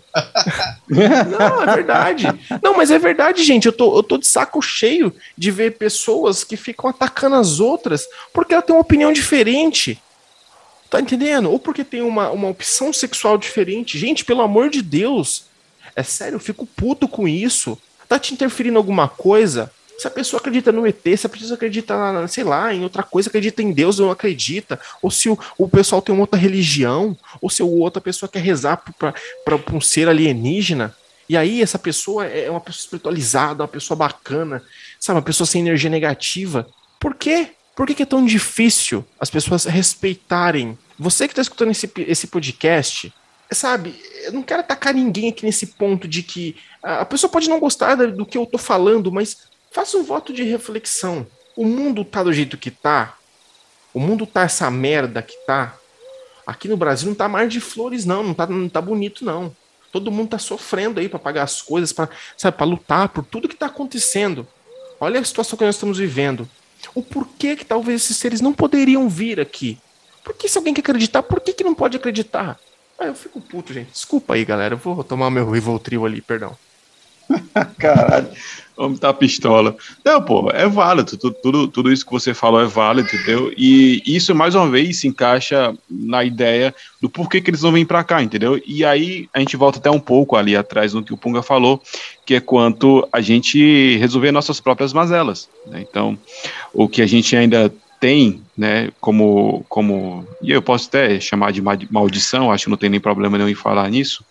Não, é verdade. Não, mas é verdade, gente. Eu tô, eu tô de saco cheio de ver pessoas que ficam atacando as outras porque ela tem uma opinião diferente. Tá entendendo? Ou porque tem uma, uma opção sexual diferente. Gente, pelo amor de Deus. É sério, eu fico puto com isso. Tá te interferindo alguma coisa? Se a pessoa acredita no ET, se a pessoa acredita, sei lá, em outra coisa, acredita em Deus ou não acredita, ou se o, o pessoal tem uma outra religião, ou se outra pessoa quer rezar para um ser alienígena, e aí essa pessoa é uma pessoa espiritualizada, uma pessoa bacana, sabe, uma pessoa sem energia negativa. Por quê? Por que, que é tão difícil as pessoas respeitarem? Você que está escutando esse, esse podcast, sabe, eu não quero atacar ninguém aqui nesse ponto de que a pessoa pode não gostar do que eu tô falando, mas Faça um voto de reflexão. O mundo tá do jeito que tá? O mundo tá essa merda que tá? Aqui no Brasil não tá mais de flores, não. Não tá, não tá bonito, não. Todo mundo tá sofrendo aí para pagar as coisas, para sabe, para lutar por tudo que tá acontecendo. Olha a situação que nós estamos vivendo. O porquê que talvez esses seres não poderiam vir aqui? Porque se alguém quer acreditar, por que, que não pode acreditar? Ah, eu fico puto, gente. Desculpa aí, galera. Eu vou tomar meu Rivotril ali, perdão. Caralho. Vamos tá pistola. Não, pô, é válido. Tudo, tudo, tudo isso que você falou é válido, entendeu? E isso, mais uma vez, se encaixa na ideia do porquê que eles não vêm para cá, entendeu? E aí a gente volta até um pouco ali atrás no que o Punga falou, que é quanto a gente resolver nossas próprias mazelas. Né? Então, o que a gente ainda tem, né, como, como, e eu posso até chamar de maldição, acho que não tem nem problema nenhum em falar nisso,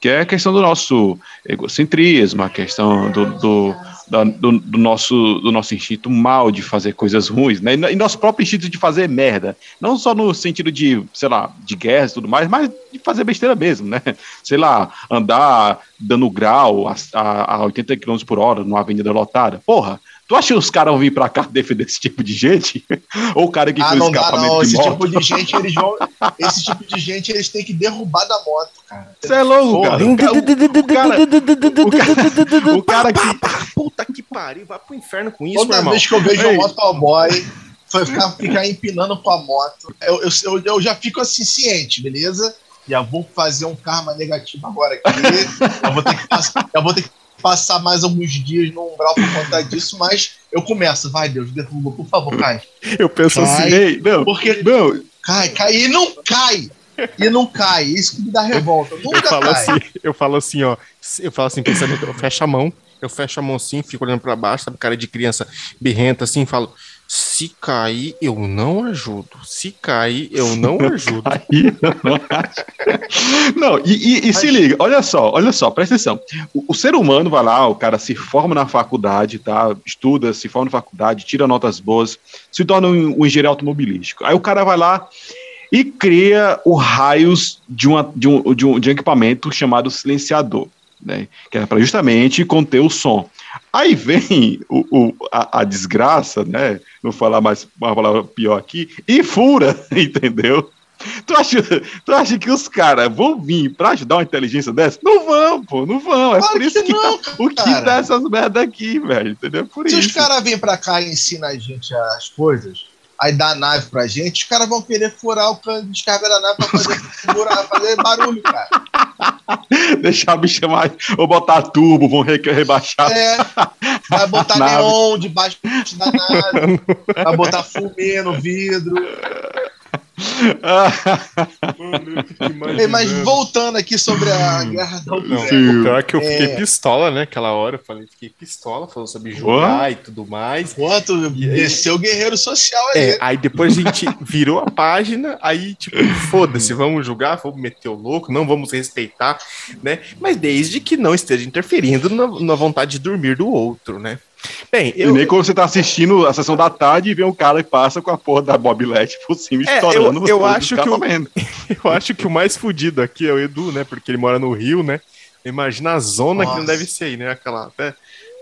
que é a questão do nosso egocentrismo, a questão do, do, do, do, nosso, do nosso instinto mal de fazer coisas ruins, né? E nosso próprio instinto de fazer merda. Não só no sentido de, sei lá, de guerra e tudo mais, mas de fazer besteira mesmo, né? Sei lá, andar dando grau a, a, a 80 km por hora numa avenida lotada. Porra, Tu acha que os caras vão vir pra cá defender esse tipo de gente? Ou o cara que ah, fez não escapamento dá, não. Esse moto? tipo de gente, eles vão. Esse tipo de gente, eles têm que derrubar da moto, cara. Você é louco, cara. O cara que. Puta que pariu, vai pro inferno com isso, Toda vez que eu vejo um motoboy, foi ficar, ficar empinando com a moto. Eu, eu, eu já fico assim, ciente, beleza? Já vou fazer um karma negativo agora aqui. eu, vou ter que passar, eu vou ter que passar mais alguns dias no umbral por conta disso, mas eu começo, vai Deus, derruba, por favor, cai. Eu penso assim, cai, assim, ei, não, porque não. cai, cai e não cai. E não cai, isso que me dá revolta. Nunca eu falo cai. Assim, eu falo assim, ó, eu falo assim, pensando, eu fecho a mão, eu fecho a mão assim, fico olhando para baixo, sabe, cara de criança birrenta assim, falo, se cair, eu não ajudo. Se cair, eu não ajudo. Cair, não, não e, e, e se liga, olha só, olha só, presta atenção. O, o, ser humano vai lá, o cara se forma na faculdade, tá? Estuda, se forma na faculdade, tira notas boas, se torna um, um engenheiro automobilístico. Aí o cara vai lá e cria o raios de, uma, de, um, de, um, de um equipamento chamado silenciador. Né, que é para justamente conter o som. Aí vem o, o a, a, desgraça, né? Não falar mais uma palavra pior aqui, e fura, entendeu? Tu acha, tu acha que os caras vão vir pra ajudar uma inteligência dessa? Não vão, pô, não vão. É claro por isso que, que não, tá, o que dá essas merda aqui, velho, entendeu? Por Se isso. os caras vêm pra cá e ensinam a gente as coisas, aí dá a nave pra gente, os caras vão querer furar o cano de descarga da nave pra fazer, furar, fazer barulho, cara. Deixar o bicho mais. Ou botar turbo, vão re rebaixar. É, vai botar neon debaixo da nave, vai botar fumê no vidro. Mas voltando aqui sobre a guerra da Ucrânia. O pior é que eu fiquei é... pistola, né? Aquela hora eu falei, fiquei pistola, falando sobre jogar e tudo mais. Quanto desceu o guerreiro social ali. É, aí depois a gente virou a página, aí tipo, foda-se, vamos julgar, vamos meter o louco, não vamos respeitar, né? Mas desde que não esteja interferindo na, na vontade de dormir do outro, né? Bem, eu... E nem quando você tá assistindo a sessão da tarde e vê um cara que passa com a porra da bobilete por cima é, estourando. Eu, eu acho que o, eu acho que o mais fudido aqui é o Edu, né? Porque ele mora no Rio, né? Imagina a zona Nossa. que não deve ser aí, né? Aquela até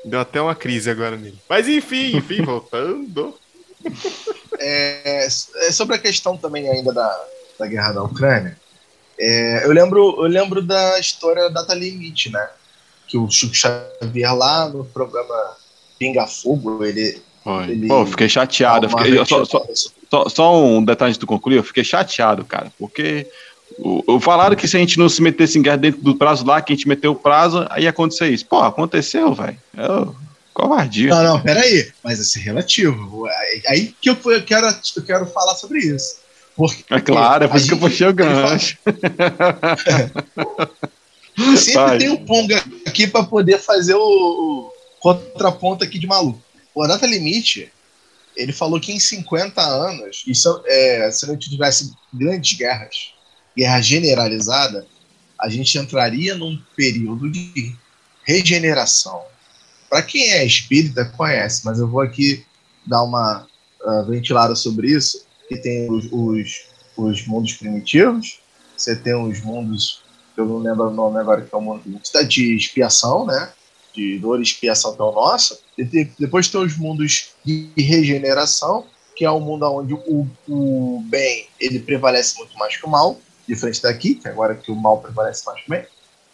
deu até uma crise agora nele. Mas enfim, enfim, voltando. É, é, sobre a questão também ainda da, da guerra da Ucrânia. É, eu lembro eu lembro da história da Data Limite, né? Que o Chico Xavier lá no programa Pinga Fogo, ele. ele Pô, fiquei chateado. Fiquei, só, só, só, só, um detalhe de tu concluir, eu fiquei chateado, cara, porque o, falaram que se a gente não se metesse em guerra dentro do prazo lá, que a gente meteu o prazo, aí ia acontecer isso. Pô, aconteceu, velho. Covardia. Não, não, peraí. Mas esse é relativo. Aí que eu, eu, quero, eu quero falar sobre isso. Porque é claro, é por isso que eu puxei o gancho. Sempre Vai. tem um Ponga aqui para poder fazer o, contraponto aqui de maluco. O Data Limite, ele falou que em 50 anos, isso, é, se não tivesse grandes guerras, guerra generalizada, a gente entraria num período de regeneração. Para quem é espírita, conhece, mas eu vou aqui dar uma uh, ventilada sobre isso, que tem os, os, os, mundos primitivos, você tem os mundos, eu não lembro o nome agora, que é o mundo de expiação, né? De dor e expiação que é o nosso, depois tem os mundos de regeneração, que é um mundo onde o, o bem ele prevalece muito mais que o mal, diferente daqui, que agora que o mal prevalece mais que o bem.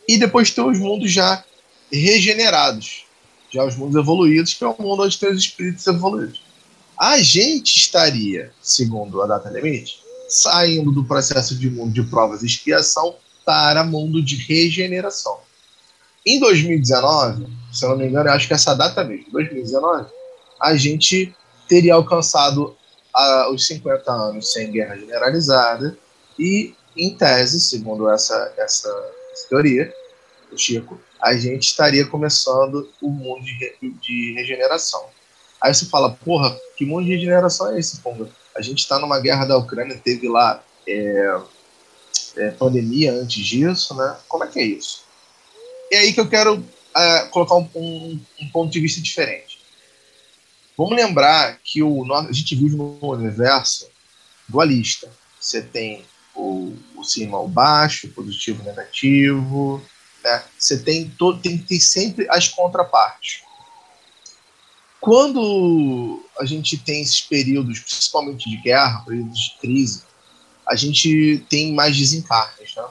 E depois tem os mundos já regenerados, já os mundos evoluídos, que é o mundo onde tem os espíritos evoluídos. A gente estaria, segundo a data limite, saindo do processo de mundo de provas e expiação para mundo de regeneração. Em 2019, se eu não me engano, eu acho que essa data mesmo, 2019, a gente teria alcançado uh, os 50 anos sem guerra generalizada e, em tese, segundo essa, essa, teoria do Chico, a gente estaria começando o mundo de, de regeneração. Aí você fala, porra, que mundo de regeneração é esse, Ponga? A gente está numa guerra da Ucrânia, teve lá é, é, pandemia antes disso, né? Como é que é isso? É aí que eu quero uh, colocar um, um, um, ponto de vista diferente. Vamos lembrar que o, a gente vive num universo dualista. Você tem o, o cima ao baixo, positivo negativo. Né? Você tem, todo, tem, tem sempre as contrapartes. Quando a gente tem esses períodos, principalmente de guerra, períodos de crise, a gente tem mais desencarnes. Né?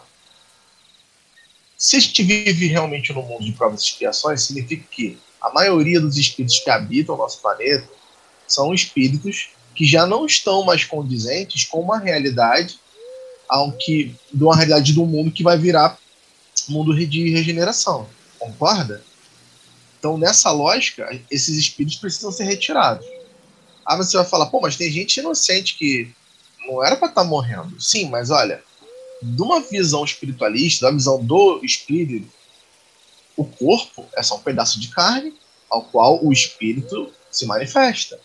Se a gente vive realmente no mundo de provas e expiações, significa que a maioria dos espíritos que habitam o nosso planeta são espíritos que já não estão mais condizentes com uma realidade ao que, de uma realidade do mundo que vai virar mundo de regeneração. Concorda? Então, nessa lógica, esses espíritos precisam ser retirados. Ah, você vai falar, pô, mas tem gente inocente que não era para estar tá morrendo. Sim, mas olha, de uma visão espiritualista, da visão do espírito, o corpo é só um pedaço de carne ao qual o espírito se manifesta.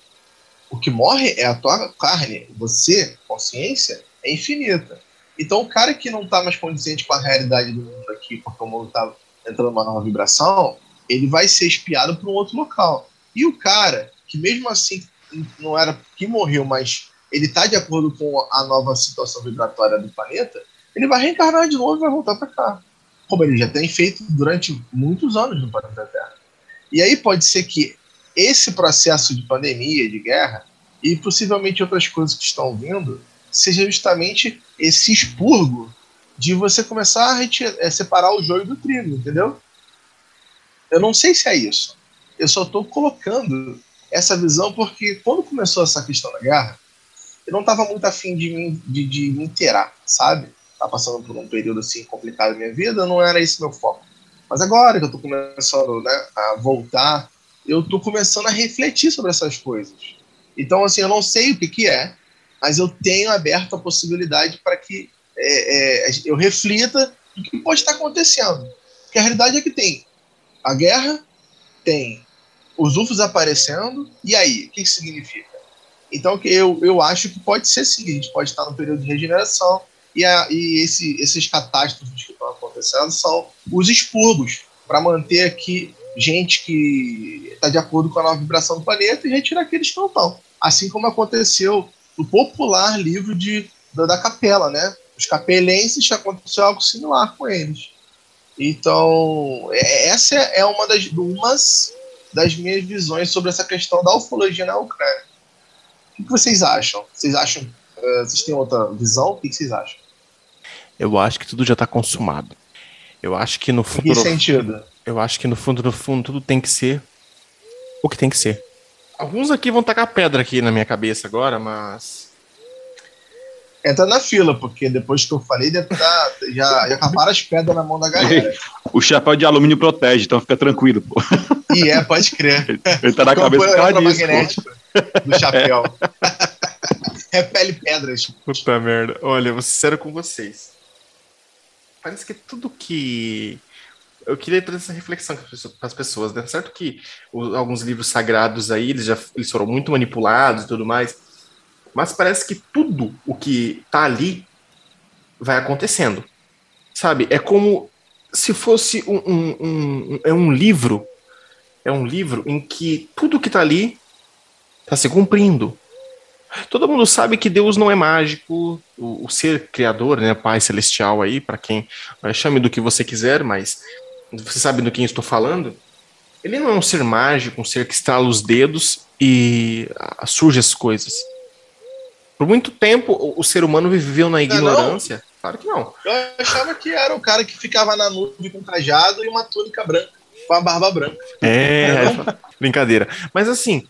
O que morre é a tua carne. Você, consciência, é infinita. Então, o cara que não está mais condizente com a realidade do mundo aqui, porque o mundo está entrando numa nova vibração, ele vai ser espiado para um outro local. E o cara que, mesmo assim, não era que morreu, mas ele está de acordo com a nova situação vibratória do planeta, ele vai reencarnar de novo e vai voltar para cá. Como ele já tem feito durante muitos anos no planeta Terra. E aí pode ser que esse processo de pandemia, de guerra, e possivelmente outras coisas que estão vindo, seja justamente esse expurgo de você começar a é, separar o joio do trigo, entendeu? Eu não sei se é isso. Eu só estou colocando essa visão porque quando começou essa questão da guerra, eu não estava muito afim de me, de, de me inteirar, sabe? Tá passando por um período assim complicado na minha vida, não era esse meu foco. Mas agora que eu estou começando né, a voltar, eu estou começando a refletir sobre essas coisas. Então, assim, eu não sei o que, que é, mas eu tenho aberto a possibilidade para que é, é, eu reflita o que pode estar acontecendo. Porque a realidade é que tem a guerra, tem os UFOs aparecendo, e aí? O que isso significa? Então, eu, eu acho que pode ser sim, a gente pode estar no período de regeneração, e, a, e esse, esses catástrofes que estão acontecendo são os expurgos para manter aqui gente que está de acordo com a nova vibração do planeta e retirar aqueles que não estão. Assim como aconteceu no popular livro de, da, da Capela, né? Os capelenses aconteceu algo similar com eles. Então, é, essa é uma das, umas das minhas visões sobre essa questão da ufologia na Ucrânia. O que vocês acham? Vocês acham? Uh, vocês têm outra visão? O que vocês acham? Eu acho que tudo já está consumado. Eu acho que no fundo. Que sentido? Eu acho que no fundo, no fundo, tudo tem que ser o que tem que ser. Alguns aqui vão tacar pedra aqui na minha cabeça agora, mas. Entra na fila, porque depois que eu falei, deve tá, já, já acabaram as pedras na mão da galera. o chapéu de alumínio protege, então fica tranquilo, pô. E é, pode crer. Ele tá na cabeça eletromagnético do chapéu. Repele pedras. Puta merda. Olha, vou ser sincero com vocês parece que tudo que. Eu queria trazer essa reflexão para as pessoas, né? Certo que alguns livros sagrados aí, eles já eles foram muito manipulados e tudo mais, mas parece que tudo o que tá ali vai acontecendo. Sabe? É como se fosse um, um, um, é um livro, é um livro em que tudo que tá ali está se cumprindo. Todo mundo sabe que Deus não é mágico, o, o ser criador, né, Pai Celestial aí, para quem chame do que você quiser, mas você sabe do quem estou falando. Ele não é um ser mágico, um ser que estrala os dedos e ah, surge as coisas. Por muito tempo, o, o ser humano viveu na ignorância. Não, não. Claro que não. Eu achava que era o cara que ficava na nuvem com um cajado e uma túnica branca, com a barba branca. É, é brincadeira. Mas assim,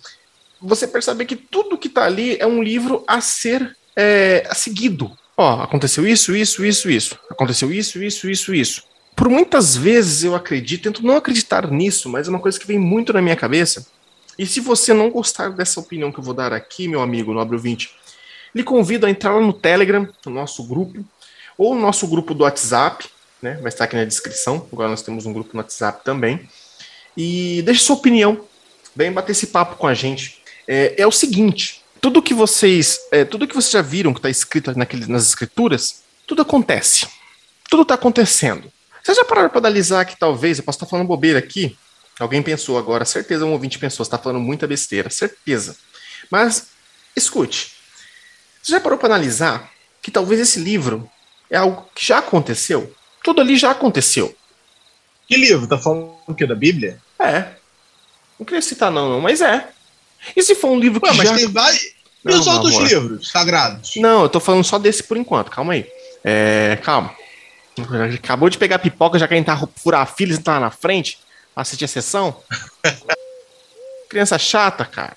você percebe que tudo que está ali é um livro a ser é, seguido. Ó, aconteceu isso, isso, isso, isso. Aconteceu isso, isso, isso, isso. Por muitas vezes eu acredito, tento não acreditar nisso, mas é uma coisa que vem muito na minha cabeça. E se você não gostar dessa opinião que eu vou dar aqui, meu amigo nobre ouvinte, lhe convido a entrar lá no Telegram, no nosso grupo, ou no nosso grupo do WhatsApp, né? Vai estar aqui na descrição. Agora nós temos um grupo no WhatsApp também. E deixe sua opinião. Vem bater esse papo com a gente é, é o seguinte: tudo que vocês, é, tudo que vocês já viram que está escrito naquele, nas escrituras, tudo acontece. Tudo está acontecendo. Vocês já pararam para analisar que talvez, eu posso estar falando bobeira aqui, alguém pensou agora, certeza um ouvinte pensou, está falando muita besteira, certeza. Mas, escute, você já parou para analisar que talvez esse livro é algo que já aconteceu? Tudo ali já aconteceu. Que livro? Tá falando o quê? Da Bíblia? É. Não queria citar não, não mas é. E se for um livro que Ué, mas já... tem vários... E os outros amor. livros sagrados? Não, eu tô falando só desse por enquanto, calma aí. É, calma. Acabou de pegar pipoca, já quer entrar furar a fila e entrar na frente assistir a sessão? Criança chata, cara.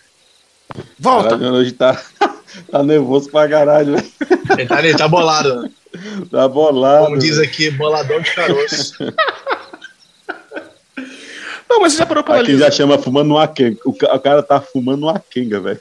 Volta. Caralho, hoje tá, tá nervoso pra caralho, velho. Ele tá, ele tá bolado. Tá bolado. Como diz aqui, boladão de caroço. Não, mas você já parou pra Aqui já chama fumando uma quenga. O, cara tá fumando uma quenga, velho.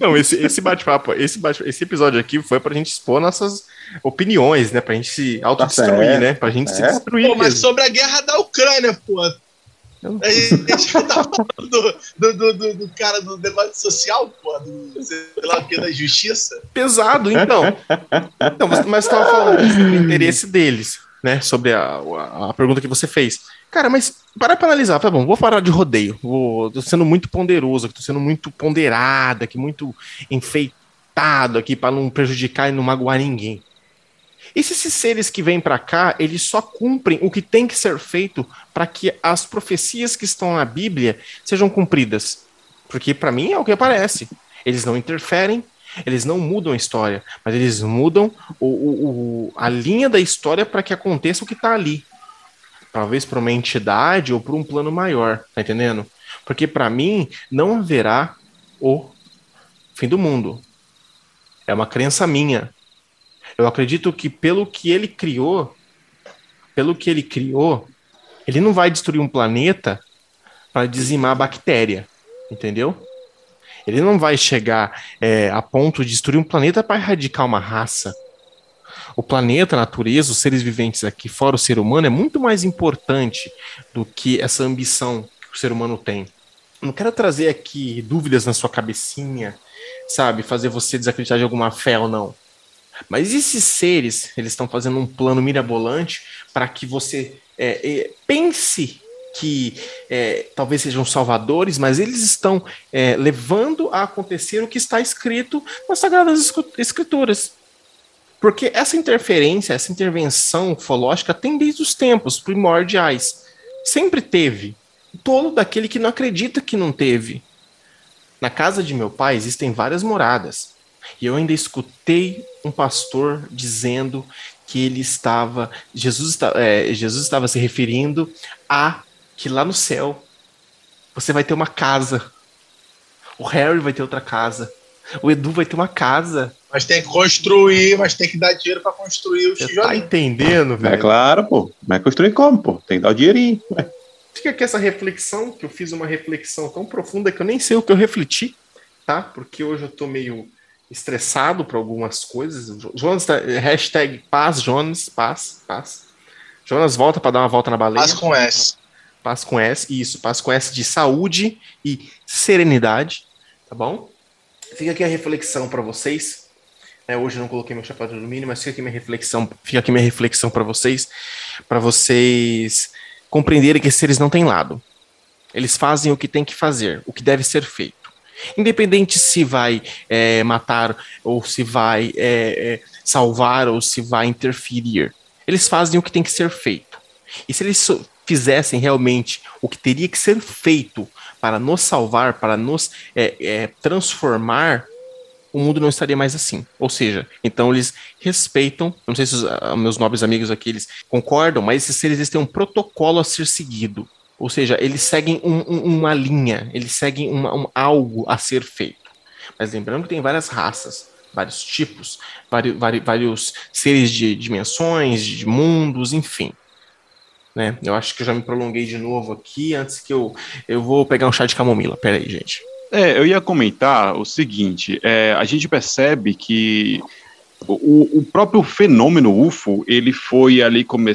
Não, esse, esse bate-papo, esse, bate esse episódio aqui foi pra gente expor nossas opiniões, né? Pra gente se autodestruir, tá né? Pra gente é. se destruir. Pô, mas sobre a guerra da Ucrânia, pô. A gente tá falando do, do, do, do, cara do debate social, pô, do, sei lá o que, da justiça. Pesado, então. então mas você tava falando do interesse deles, né? Sobre a, a, a pergunta que você fez. Cara, mas para pra analisar, tá bom, vou parar de rodeio. Vou, tô sendo muito ponderoso, tô sendo muito ponderado aqui, muito enfeitado aqui para não prejudicar e não magoar ninguém. E se esses seres que vêm para cá, eles só cumprem o que tem que ser feito para que as profecias que estão na Bíblia sejam cumpridas? Porque para mim é o que aparece. Eles não interferem, eles não mudam a história, mas eles mudam o, o, o a linha da história para que aconteça o que está ali talvez para uma entidade ou para um plano maior, tá entendendo? Porque para mim não haverá o fim do mundo. É uma crença minha. Eu acredito que pelo que ele criou, pelo que ele criou, ele não vai destruir um planeta para dizimar a bactéria, entendeu? Ele não vai chegar é, a ponto de destruir um planeta para erradicar uma raça. O planeta, a natureza, os seres viventes aqui, fora o ser humano, é muito mais importante do que essa ambição que o ser humano tem. Não quero trazer aqui dúvidas na sua cabecinha, sabe? Fazer você desacreditar de alguma fé ou não. Mas esses seres, eles estão fazendo um plano mirabolante para que você é, é, pense que é, talvez sejam salvadores, mas eles estão é, levando a acontecer o que está escrito nas Sagradas Escrituras. Porque essa interferência, essa intervenção ufológica tem desde os tempos primordiais. Sempre teve. Todo daquele que não acredita que não teve. Na casa de meu pai existem várias moradas. E eu ainda escutei um pastor dizendo que ele estava. Jesus, é, Jesus estava se referindo a que lá no céu você vai ter uma casa. O Harry vai ter outra casa. O Edu vai ter uma casa. Mas tem que construir, mas tem que dar dinheiro para construir o tijolinho. Tá entendendo, velho? É claro, pô. Mas construir como, pô? Tem que dar o dinheirinho. Ué. Fica aqui essa reflexão, que eu fiz uma reflexão tão profunda que eu nem sei o que eu refleti, tá? Porque hoje eu tô meio estressado por algumas coisas. Jonas, tá, hashtag paz, Jonas, paz, paz. Jonas volta para dar uma volta na baleia. Paz com S. Paz com S, isso, paz com S de saúde e serenidade, tá bom? Fica aqui a reflexão para vocês. É, hoje eu não coloquei meu chapéu de alumínio, mas fica aqui minha reflexão, fica aqui minha reflexão para vocês, para vocês compreenderem que esses seres não têm lado. Eles fazem o que tem que fazer, o que deve ser feito. Independente se vai é, matar ou se vai é, é, salvar ou se vai interferir. Eles fazem o que tem que ser feito. E se eles fizessem realmente o que teria que ser feito para nos salvar, para nos é, é, transformar, o mundo não estaria mais assim. Ou seja, então eles respeitam, não sei se os uh, meus nobres amigos aqui eles concordam, mas esses seres eles têm um protocolo a ser seguido. Ou seja, eles seguem um, um, uma linha, eles seguem uma, um, algo a ser feito. Mas lembrando que tem várias raças, vários tipos, vários, vários seres de dimensões, de mundos, enfim. Né? Eu acho que eu já me prolonguei de novo aqui, antes que eu, eu vou pegar um chá de camomila. Pera aí, gente. É, eu ia comentar o seguinte, é, a gente percebe que o, o, próprio fenômeno UFO, ele foi ali, come,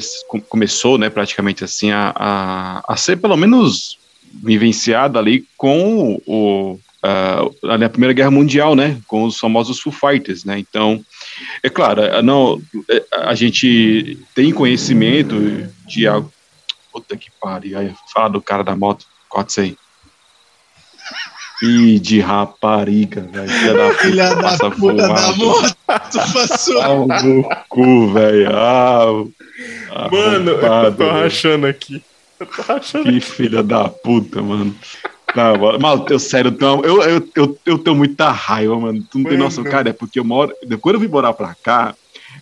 começou, né, praticamente assim, a, a, a, ser pelo menos vivenciado ali com o, a, na Primeira Guerra Mundial, né, com os famosos Foo Fighters, né, então, é claro, não, a gente tem conhecimento de algo, puta que pariu, fala do cara da moto, corta isso aí. Ih, de rapariga, velho. Filha da puta, Filha da puta da moto passou. Ah, o cu, velho. Ah, mano, eu tô rachando aqui. Eu tô rachando Que aqui. filha da puta, mano. Não, mas eu sério, eu, eu, eu, eu, eu tenho muita raiva, mano. Tu não mano. tem noção, cara, é porque eu moro. Quando eu vim morar pra cá,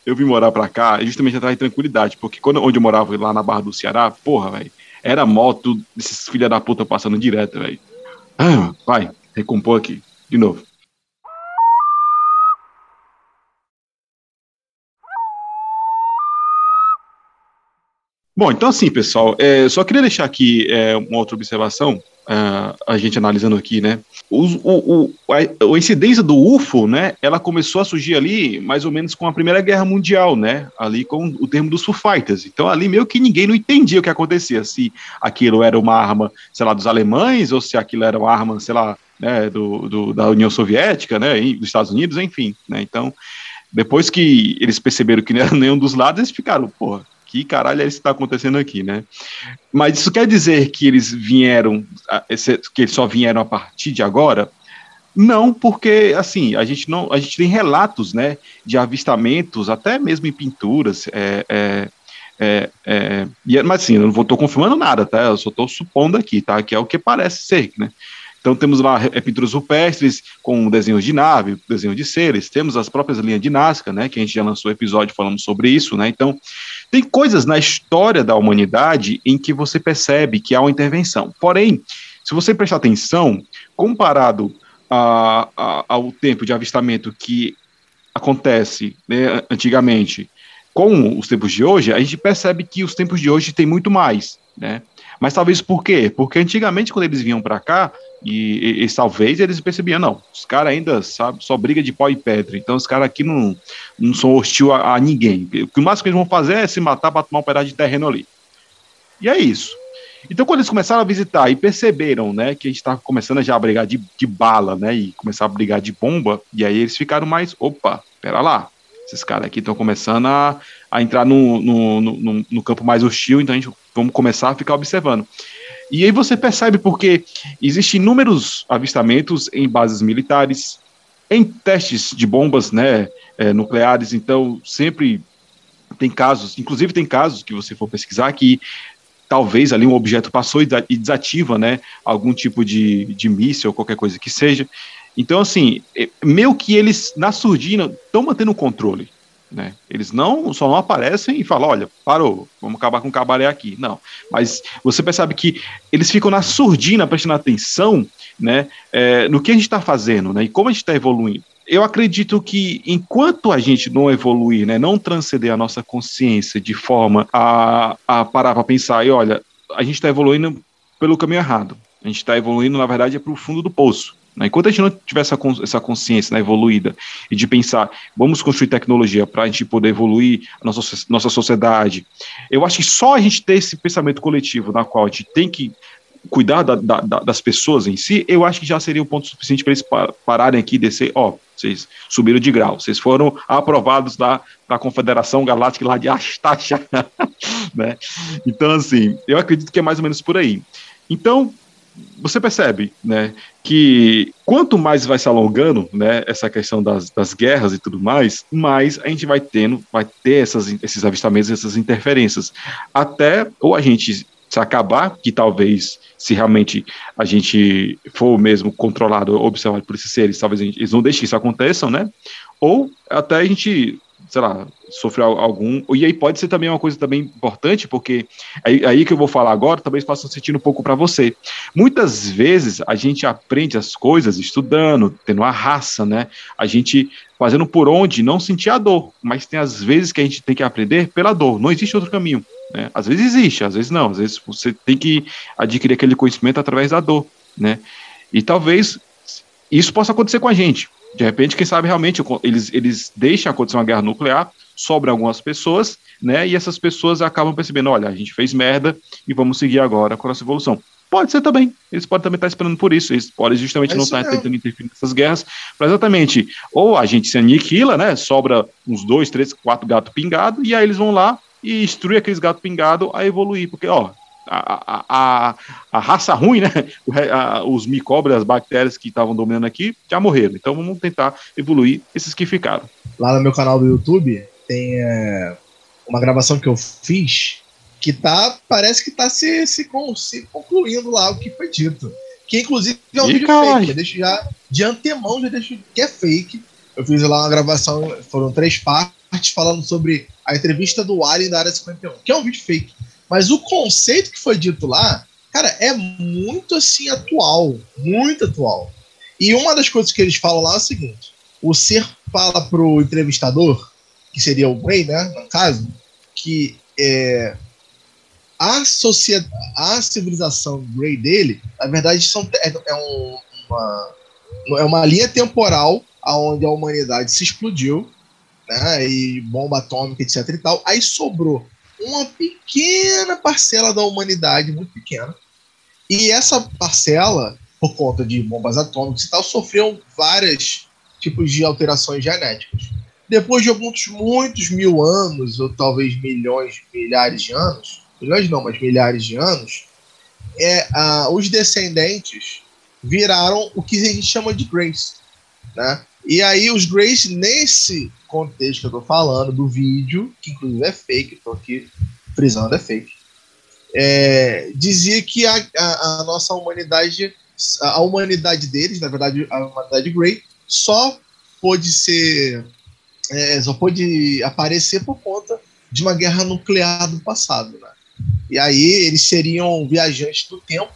eu vim morar pra cá justamente atrás de tranquilidade, porque quando, onde eu morava lá na Barra do Ceará, porra, velho, era moto desses filha da puta passando direto, velho. Ah, vai, recompor aqui, de novo. Bom, então assim, pessoal, é, só queria deixar aqui é, uma outra observação, uh, a gente analisando aqui, né? O, o, a, a, incidência do UFO, né? Ela começou a surgir ali mais ou menos com a Primeira Guerra Mundial, né? Ali com o termo dos Foo Fighters. Então ali meio que ninguém não entendia o que acontecia, se aquilo era uma arma, sei lá, dos alemães ou se aquilo era uma arma, sei lá, né, do, do da União Soviética, né? Dos Estados Unidos, enfim, né? Então depois que eles perceberam que não era nenhum dos lados, eles ficaram, porra, que caralho é isso que está acontecendo aqui, né? Mas isso quer dizer que eles vieram, que eles só vieram a partir de agora? Não, porque assim a gente não, a gente tem relatos, né, de avistamentos, até mesmo em pinturas, é, é, é, é, mas assim, eu não estou confirmando nada, tá? Eu só estou supondo aqui, tá? Que é o que parece ser, né? Então temos lá é, pinturas rupestres com desenhos de nave, desenhos de seres, temos as próprias linhas de Nazca, né, que a gente já lançou episódio falando sobre isso, né? Então, tem coisas na história da humanidade em que você percebe que há uma intervenção. Porém, se você prestar atenção, comparado a, a, ao tempo de avistamento que acontece né, antigamente com os tempos de hoje, a gente percebe que os tempos de hoje tem muito mais, né? Mas talvez por quê? Porque antigamente, quando eles vinham para cá, e, e, e, talvez eles percebiam, não, os caras ainda sabe, só briga de pó e pedra, então os caras aqui não, não são hostil a, a, ninguém. O máximo que eles vão fazer é se matar para tomar um pedaço de terreno ali. E é isso. Então, quando eles começaram a visitar e perceberam, né, que a gente estava começando a já brigar de, de bala, né, e começar a brigar de bomba, e aí eles ficaram mais, opa, pera lá, esses caras aqui estão começando a, a entrar no, no, no, no, campo mais hostil, então a gente vamos começar a ficar observando. E aí você percebe porque existem inúmeros avistamentos em bases militares, em testes de bombas né, é, nucleares, então sempre tem casos, inclusive tem casos que você for pesquisar que talvez ali um objeto passou e desativa, né, algum tipo de, de míssil ou qualquer coisa que seja. Então, assim, é, meio que eles, na surdina, estão mantendo o controle, né? Eles não, só não aparecem e falam, olha, parou, vamos acabar com o cabaré aqui. Não, mas você percebe que eles ficam na surdina, prestando atenção, né, é, no que a gente está fazendo, né, e como a gente está evoluindo eu acredito que enquanto a gente não evoluir, né, não transcender a nossa consciência de forma a, a parar para pensar, e olha, a gente está evoluindo pelo caminho errado. A gente está evoluindo, na verdade, é para o fundo do poço. Né? Enquanto a gente não tiver essa, essa consciência né, evoluída e de pensar, vamos construir tecnologia para a gente poder evoluir a nossa, nossa sociedade, eu acho que só a gente ter esse pensamento coletivo na qual a gente tem que cuidar da, da, das pessoas em si, eu acho que já seria um ponto suficiente para eles pararem aqui e descer, ó, vocês subiram de grau, vocês foram aprovados da, da Confederação Galáctica lá de Astacha, né? Então, assim, eu acredito que é mais ou menos por aí. Então, você percebe, né, que quanto mais vai se alongando, né, essa questão das, das guerras e tudo mais, mais a gente vai tendo, vai ter essas, esses avistamentos, essas interferências, até ou a gente se acabar, que talvez, se realmente a gente for mesmo controlado, observado por esses seres, talvez gente, eles não deixem que isso aconteça, né? Ou até a gente, sei lá, sofrer algum. E aí pode ser também uma coisa também importante, porque aí, aí que eu vou falar agora, talvez faça sentido um pouco para você. Muitas vezes a gente aprende as coisas estudando, tendo a raça, né? A gente fazendo por onde não sentir a dor, mas tem as vezes que a gente tem que aprender pela dor, não existe outro caminho. Né? Às vezes existe, às vezes não, às vezes você tem que adquirir aquele conhecimento através da dor, né? E talvez isso possa acontecer com a gente. De repente, quem sabe realmente eles, eles deixam acontecer uma guerra nuclear, sobram algumas pessoas, né? E essas pessoas acabam percebendo, olha, a gente fez merda e vamos seguir agora com a nossa evolução. Pode ser também. Eles podem também estar esperando por isso. Eles podem justamente é não estar tentando interferir nessas guerras para exatamente ou a gente se aniquila, né? Sobra uns dois, três, quatro gatos pingados, e aí eles vão lá e instrui aqueles gatos pingados a evoluir, porque, ó, a, a, a, raça ruim, né? os micóbrios, as bactérias que estavam dominando aqui, já morreram. Então vamos tentar evoluir esses que ficaram. Lá no meu canal do YouTube tem é, uma gravação que eu fiz que tá, parece que tá se, se, se concluindo lá o que foi dito. Que inclusive é um Ih, vídeo fake. Eu deixo já de antemão, já deixo que é fake. Eu fiz lá uma gravação, foram três partes falando sobre a entrevista do Alien da Área 51, que é um vídeo fake. Mas o conceito que foi dito lá, cara, é muito assim atual. Muito atual. E uma das coisas que eles falam lá é o seguinte: o ser fala pro entrevistador, que seria o Gray, né? No caso, que é, a, sociedade, a civilização Grey dele, na verdade, são, é, é, um, uma, é uma linha temporal onde a humanidade se explodiu né, e bomba atômica, etc e tal. Aí sobrou uma pequena parcela da humanidade, muito pequena. E essa parcela, por conta de bombas atômicas e tal, sofreu vários tipos de alterações genéticas. Depois de alguns muitos mil anos, ou talvez milhões, milhares de anos, milhões não, mas milhares de anos, é, os descendentes viraram o que a gente chama de Grace. Né? E aí os Grace, nesse contexto que eu tô falando, do vídeo, que inclusive é fake, tô aqui frisando, é fake, é, dizia que a, a, a, nossa humanidade, a humanidade deles, na verdade a humanidade Grey, só pôde ser, é, só pôde aparecer por conta de uma guerra nuclear do passado, né? E aí eles seriam viajantes do tempo,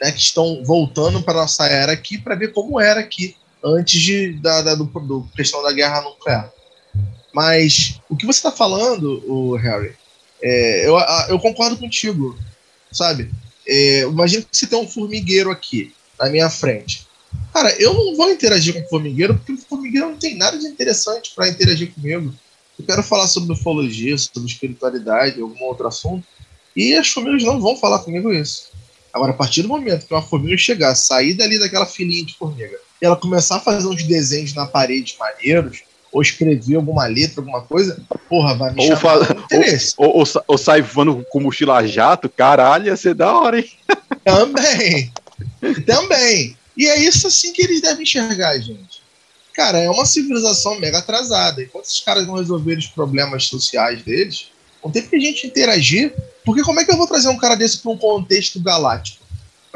né, que estão voltando para nossa era aqui para ver como era aqui antes de, da, da do, do, questão da guerra nuclear. Mas o que você está falando, o Harry, é, eu, eu concordo contigo, sabe? É, imagina que você tem um formigueiro aqui na minha frente. Cara, eu não vou interagir com o formigueiro porque o formigueiro não tem nada de interessante para interagir comigo. Eu quero falar sobre ufologia, sobre espiritualidade, algum outro assunto, e as famílias não vão falar comigo isso. Agora, a partir do momento que uma formiga chegar, sair dali daquela filinha de formiga, e ela começar a fazer uns desenhos na parede maneiros, ou escrever alguma letra, alguma coisa, porra, vai me ou chamar interesse. Ou, ou, ou, ou sai voando com mochila jato, caralho, ia ser da hora, hein? Também. Também. E é isso assim que eles devem enxergar, gente. Cara, é uma civilização mega atrasada. Enquanto esses caras não resolverem os problemas sociais deles, não tem que a gente interagir. Porque como é que eu vou trazer um cara desse para um contexto galáctico?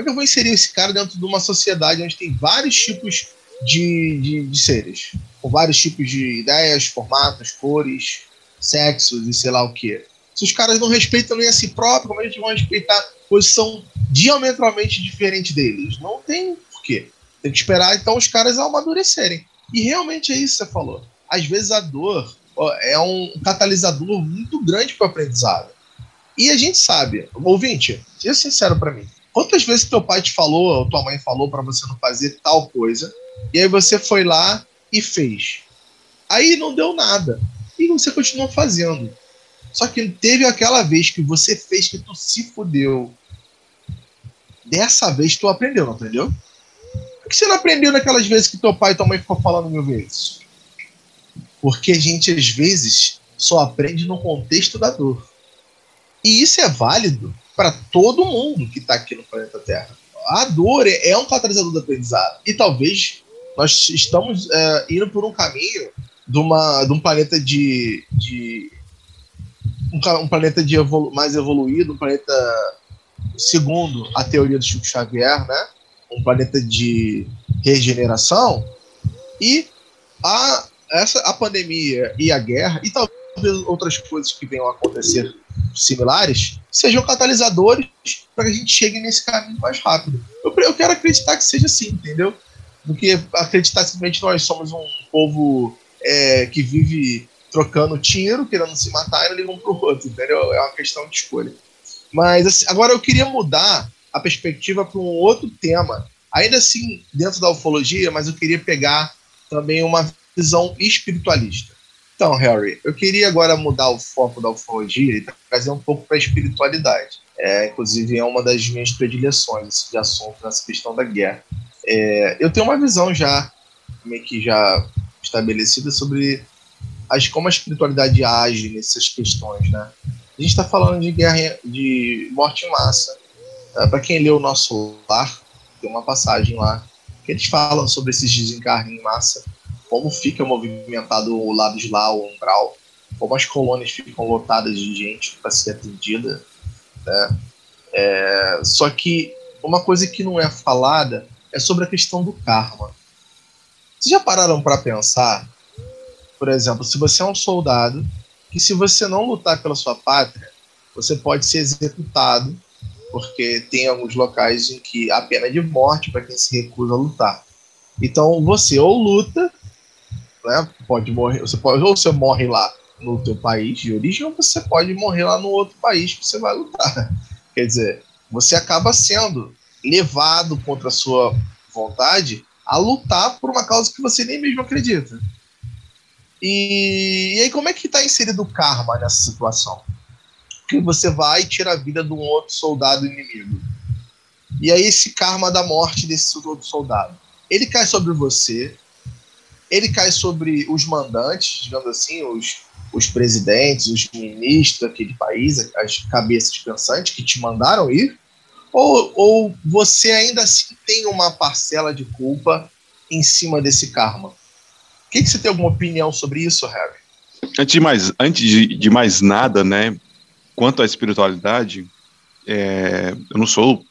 Como é que eu vou inserir esse cara dentro de uma sociedade onde tem vários tipos de, de, de seres? Com vários tipos de ideias, formatos, cores, sexos e sei lá o que. Se os caras não respeitam nem a si próprio, como é que eles vão respeitar posição diametralmente diferente deles? Não tem porquê. Tem que esperar então os caras amadurecerem. E realmente é isso que você falou. Às vezes a dor é um catalisador muito grande para o aprendizado. E a gente sabe, ouvinte, seja sincero para mim. Quantas vezes teu pai te falou, ou tua mãe falou para você não fazer tal coisa, e aí você foi lá e fez. Aí não deu nada. E você continuou fazendo. Só que teve aquela vez que você fez que tu se fudeu. Dessa vez tu aprendeu, não aprendeu? que você não aprendeu naquelas vezes que teu pai e tua mãe ficou falando mil vezes? Porque a gente, às vezes, só aprende no contexto da dor. E isso é válido para todo mundo que está aqui no planeta Terra. A dor é, é um catalisador do aprendizado. E talvez nós estamos é, indo por um caminho de, uma, de um planeta de. de um, um planeta de evolu mais evoluído, um planeta segundo a teoria do Chico Xavier, né? um planeta de regeneração e a, essa, a pandemia e a guerra, e talvez outras coisas que venham a acontecer similares, sejam catalisadores para que a gente chegue nesse caminho mais rápido. Eu, eu quero acreditar que seja assim, entendeu? Porque acreditar simplesmente nós somos um povo é, que vive trocando tiro, querendo se matar e não liga um pro outro, entendeu? É uma questão de escolha. Mas assim, agora eu queria mudar a perspectiva para um outro tema, ainda assim dentro da ufologia, mas eu queria pegar também uma visão espiritualista. Então, Harry, eu queria agora mudar o foco da ufologia e trazer um pouco para a espiritualidade. É, inclusive, é uma das minhas predileções de assunto nessa questão da guerra. É, eu tenho uma visão já, meio que já estabelecida sobre as, como a espiritualidade age nessas questões, né? A gente está falando de guerra, de morte em massa. É, Para quem leu o nosso lar, tem uma passagem lá que eles falam sobre esses desencarnes em massa, como fica movimentado o lado de lá, o umbral, como as colônias ficam lotadas de gente para ser atendida. Né? É, só que uma coisa que não é falada é sobre a questão do karma. Vocês já pararam para pensar, por exemplo, se você é um soldado, que se você não lutar pela sua pátria, você pode ser executado porque tem alguns locais em que há pena de morte para quem se recusa a lutar. Então você ou luta, né, pode morrer, você pode ou você morre lá no teu país de origem ou você pode morrer lá no outro país que você vai lutar. Quer dizer, você acaba sendo levado contra a sua vontade a lutar por uma causa que você nem mesmo acredita. E, e aí como é que está inserido o karma nessa situação? que você vai e tira a vida de um outro soldado inimigo. E aí esse karma da morte desse outro soldado, ele cai sobre você, ele cai sobre os mandantes, digamos assim, os, os presidentes, os ministros daquele país, as cabeças pensantes que te mandaram ir, ou, ou você ainda assim tem uma parcela de culpa em cima desse karma? O que, que você tem alguma opinião sobre isso, Harry? Antes de mais, antes de, de mais nada, né, quanto à espiritualidade, é, eu não sou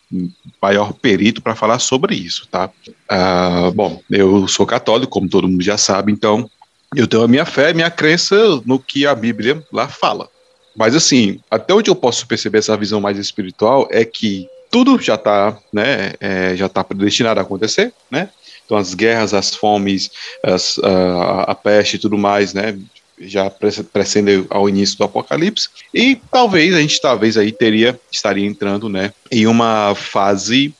maior perito para falar sobre isso, tá? Ah, bom, eu sou católico, como todo mundo já sabe, então eu tenho a minha fé, minha crença no que a Bíblia lá fala. Mas assim, até onde eu posso perceber essa visão mais espiritual é que tudo já está, né, é, já está predestinado a acontecer, né? Então, as guerras, as fomes, as, a, a peste e tudo mais, né? Já precedendo ao início do apocalipse. E talvez a gente talvez aí teria estaria entrando né em uma fase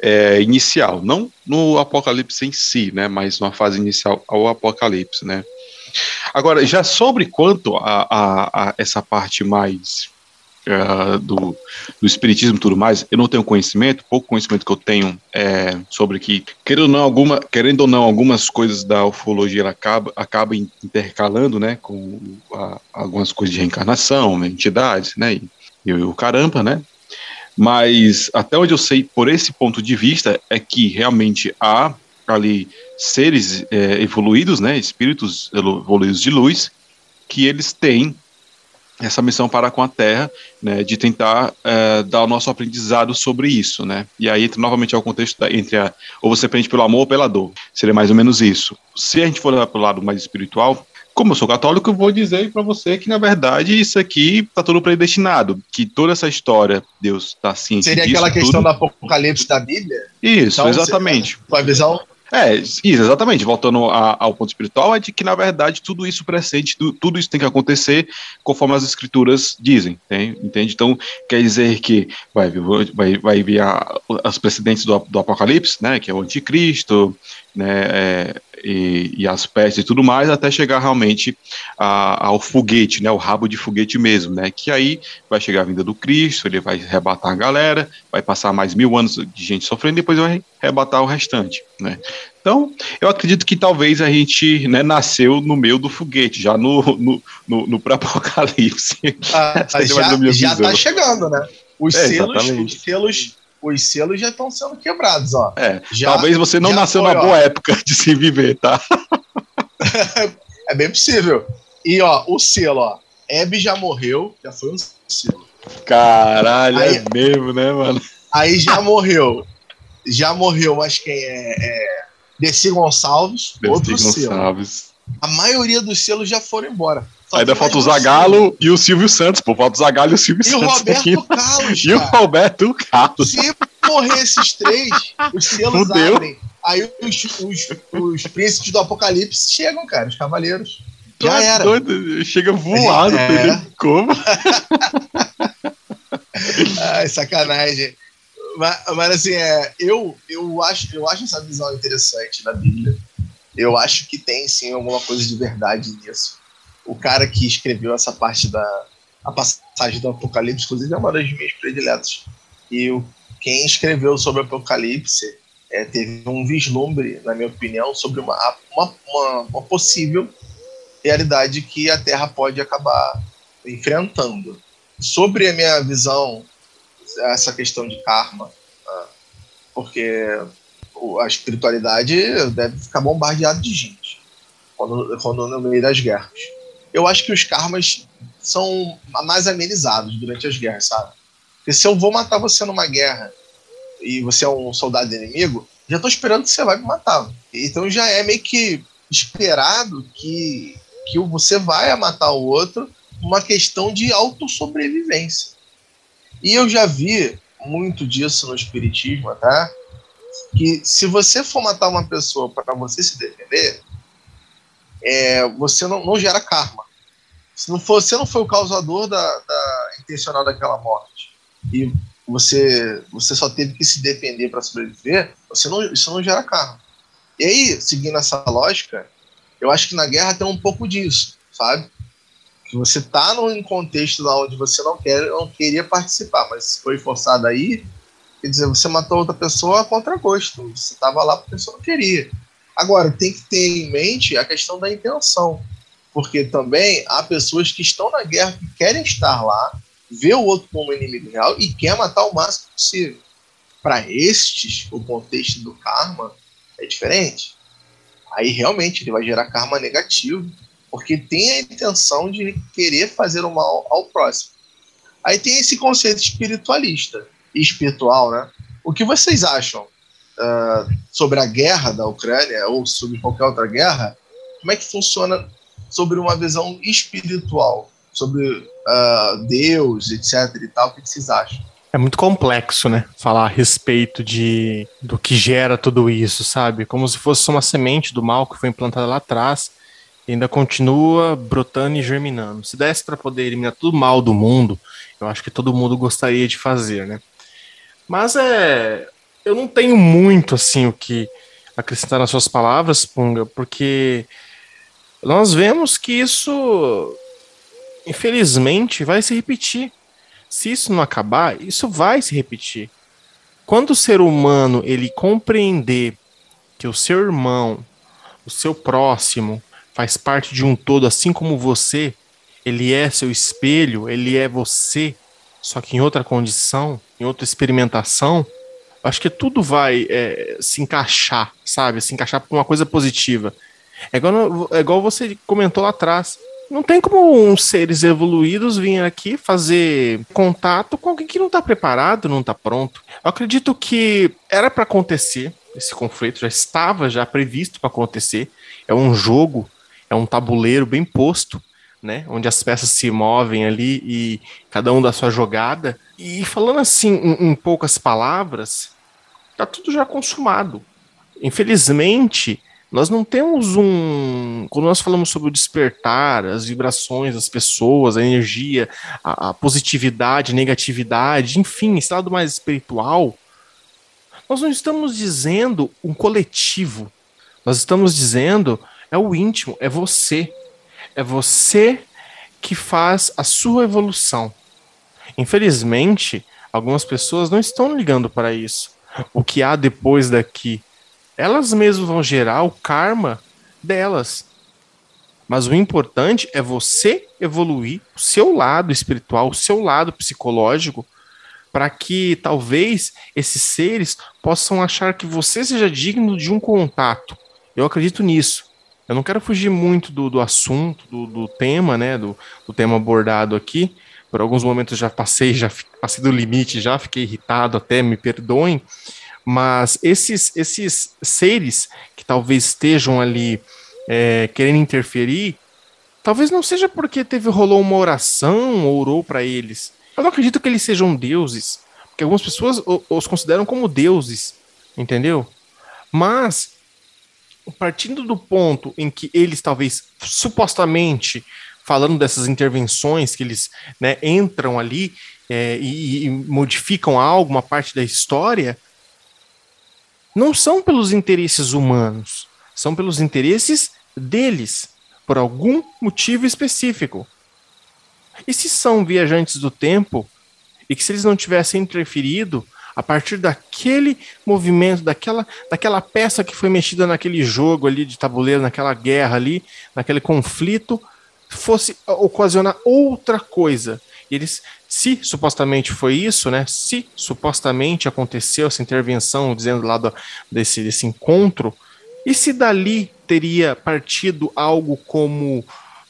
é, inicial. Não no apocalipse em si né mas uma fase inicial ao apocalipse né. Agora já sobre quanto a, a, a essa parte mais uh, do, do espiritismo e tudo mais, eu não tenho conhecimento, pouco conhecimento que eu tenho é, sobre que, querendo ou não, alguma, querendo ou não, algumas coisas da ufologia acaba, acaba intercalando, né, com a, algumas coisas de reencarnação, né, entidades, né, e, e o caramba, né, mas até onde eu sei, por esse ponto de vista, é que realmente há ali seres é, evoluídos, né, espíritos evoluídos de luz, que eles têm essa missão para com a Terra, né, de tentar é, dar o nosso aprendizado sobre isso, né? E aí entra novamente ao contexto da, entre a ou você aprende pelo amor ou pela dor. Seria mais ou menos isso. Se a gente for para o lado mais espiritual, como eu sou católico, eu vou dizer para você que, na verdade, isso aqui está tudo predestinado. Que toda essa história, Deus está ciente Seria disso, aquela questão tudo. do apocalipse da Bíblia? Isso, Então, exatamente. Tua visão É, isso, exatamente. Voltando a- ao ponto espiritual, é de que, na verdade, tudo isso presente, tu- tudo isso tem que acontecer conforme as escrituras dizem, tem- entende? Então, quer dizer que vai, vir- vai, vai vir as precedentes do, do Apocalipse, né, que é o anticristo, né, é, e, e as pestes e tudo mais, até chegar realmente a- ao foguete, né, o rabo de foguete mesmo, né, que aí vai chegar a vinda do Cristo, ele vai arrebatar a galera, vai passar mais mil anos de gente sofrendo, e depois vai arrebatar o restante, né. Então, eu acredito que talvez a gente né, nasceu no meio do foguete, já no, no, no, no pré-apocalipse. ah, já, minha já visão. tá chegando, né? Os É, selos, os selos, os selos já estão sendo quebrados, ó. É, Já, talvez você não nasceu foi, na ó. boa época de se viver, tá? É bem possível. E ó, o selo, ó. Hebe já morreu, já foi um selo. Caralho, Aí- é mesmo, né, mano? Aí já morreu. Já morreu, mas quem é? é Desi Gonçalves, outro Desi selo. A maioria dos selos já foram embora. Só Ainda falta o Zagalo e o Silvio Santos, pô. Falta o Zagalo e o Silvio. E o Santos. Roberto ainda. Carlos, E o. Roberto Carlos. Se morrer esses três, os selos Fudeu. abrem. Aí os, os, os príncipes do apocalipse chegam, cara, os cavaleiros. Já é era. doido, chega voado, É. Como? Ai, sacanagem. Mas, mas, assim, é, eu, eu, acho, eu acho essa visão interessante da Bíblia. Eu acho que tem sim alguma coisa de verdade nisso. O cara que escreveu essa parte da a passagem do Apocalipse, inclusive, é uma das minhas prediletas. E o, quem escreveu sobre o Apocalipse é, teve um vislumbre, na minha opinião, sobre uma, uma, uma, uma possível realidade que a Terra pode acabar enfrentando. Sobre a minha visão, essa questão de karma, ah, porque a espiritualidade deve ficar bombardeada de gente quando, quando no meio das guerras. Eu acho que os karmas são mais amenizados durante as guerras, sabe? Porque se eu vou matar você numa guerra e você é um soldado inimigo, já tô esperando que você vai me matar. Então já é meio que esperado que, que você vai matar o outro uma questão de autossobrevivência. E eu já vi muito disso no espiritismo, tá? Que se você for matar uma pessoa para você se defender, é, você não, não gera karma. Se não for, você não foi o causador da, da intencional daquela morte e você você só teve que se defender para sobreviver, você não, isso não gera karma. E aí, seguindo essa lógica, eu acho que na guerra tem um pouco disso, sabe? Que você tá num contexto lá onde você não quer, não queria participar, mas foi forçado aí, quer dizer, você matou outra pessoa contra gosto. Você tava lá porque você não queria. Agora, tem que ter em mente a questão da intenção. Porque também há pessoas que estão na guerra que querem estar lá, vê o outro como inimigo real e quer matar o máximo possível. Para estes, o contexto do karma é diferente. Aí realmente ele vai gerar karma negativo, porque tem a intenção de querer fazer o mal ao próximo. Aí tem esse conceito espiritualista espiritual, né? O que vocês acham ah, sobre a guerra da Ucrânia ou sobre qualquer outra guerra? Como é que funciona sobre uma visão espiritual, sobre ah, Deus, etc. e tal? O que vocês acham? É muito complexo, né? Falar a respeito de do que gera tudo isso, sabe? Como se fosse uma semente do mal que foi implantada lá atrás e ainda continua brotando e germinando. Se desse para poder eliminar tudo mal do mundo, eu acho que todo mundo gostaria de fazer, né? Mas é, eu não tenho muito assim o que acrescentar nas suas palavras, Punga, porque nós vemos que isso infelizmente vai se repetir se isso não acabar, isso vai se repetir. Quando o ser humano ele compreender que o seu irmão, o seu próximo, faz parte de um todo, assim como você, ele é seu espelho, ele é você, só que em outra condição, em outra experimentação, acho que tudo vai é, se encaixar, sabe? Se encaixar para uma coisa positiva. É igual, é igual você comentou lá atrás. Não tem como uns seres evoluídos virem aqui fazer contato com alguém que não está preparado, não está pronto. Eu acredito que era para acontecer esse conflito, já estava já previsto para acontecer. É um jogo, é um tabuleiro bem posto, né? Onde as peças se movem ali e cada um da sua jogada. E falando assim, em, em poucas palavras, tá tudo já consumado. Infelizmente, nós não temos um. Quando nós falamos sobre o despertar, as vibrações das pessoas, a energia, a, a positividade, negatividade, enfim, esse lado mais espiritual, nós não estamos dizendo um coletivo. Nós estamos dizendo é o íntimo, é você. É você que faz a sua evolução. Infelizmente, algumas pessoas não estão ligando para isso. O que há depois daqui elas mesmas vão gerar o karma delas. Mas o importante é você evoluir o seu lado espiritual, o seu lado psicológico, para que talvez esses seres possam achar que você seja digno de um contato. Eu acredito nisso. Eu não quero fugir muito do, do assunto, do, do tema, né, do, do tema abordado aqui. Por alguns momentos já passei, já passei do limite, já fiquei irritado, até me perdoem. Mas esses, esses seres que talvez estejam ali é, querendo interferir, talvez não seja porque teve rolou uma oração ou orou para eles. Eu não acredito que eles sejam deuses, porque algumas pessoas os consideram como deuses, entendeu? Mas partindo do ponto em que eles talvez supostamente falando dessas intervenções que eles né, entram ali é, e, e, modificam algo, uma parte da história, não são pelos interesses humanos, são pelos interesses deles, por algum motivo específico. E se são viajantes do tempo, e que se eles não tivessem interferido, a partir daquele movimento, daquela, daquela peça que foi mexida naquele jogo ali de tabuleiro, naquela guerra ali, naquele conflito, fosse ocasionar outra coisa. E eles se supostamente foi isso, né? Se supostamente aconteceu essa intervenção, dizendo lá do, desse, desse encontro, e se dali teria partido algo como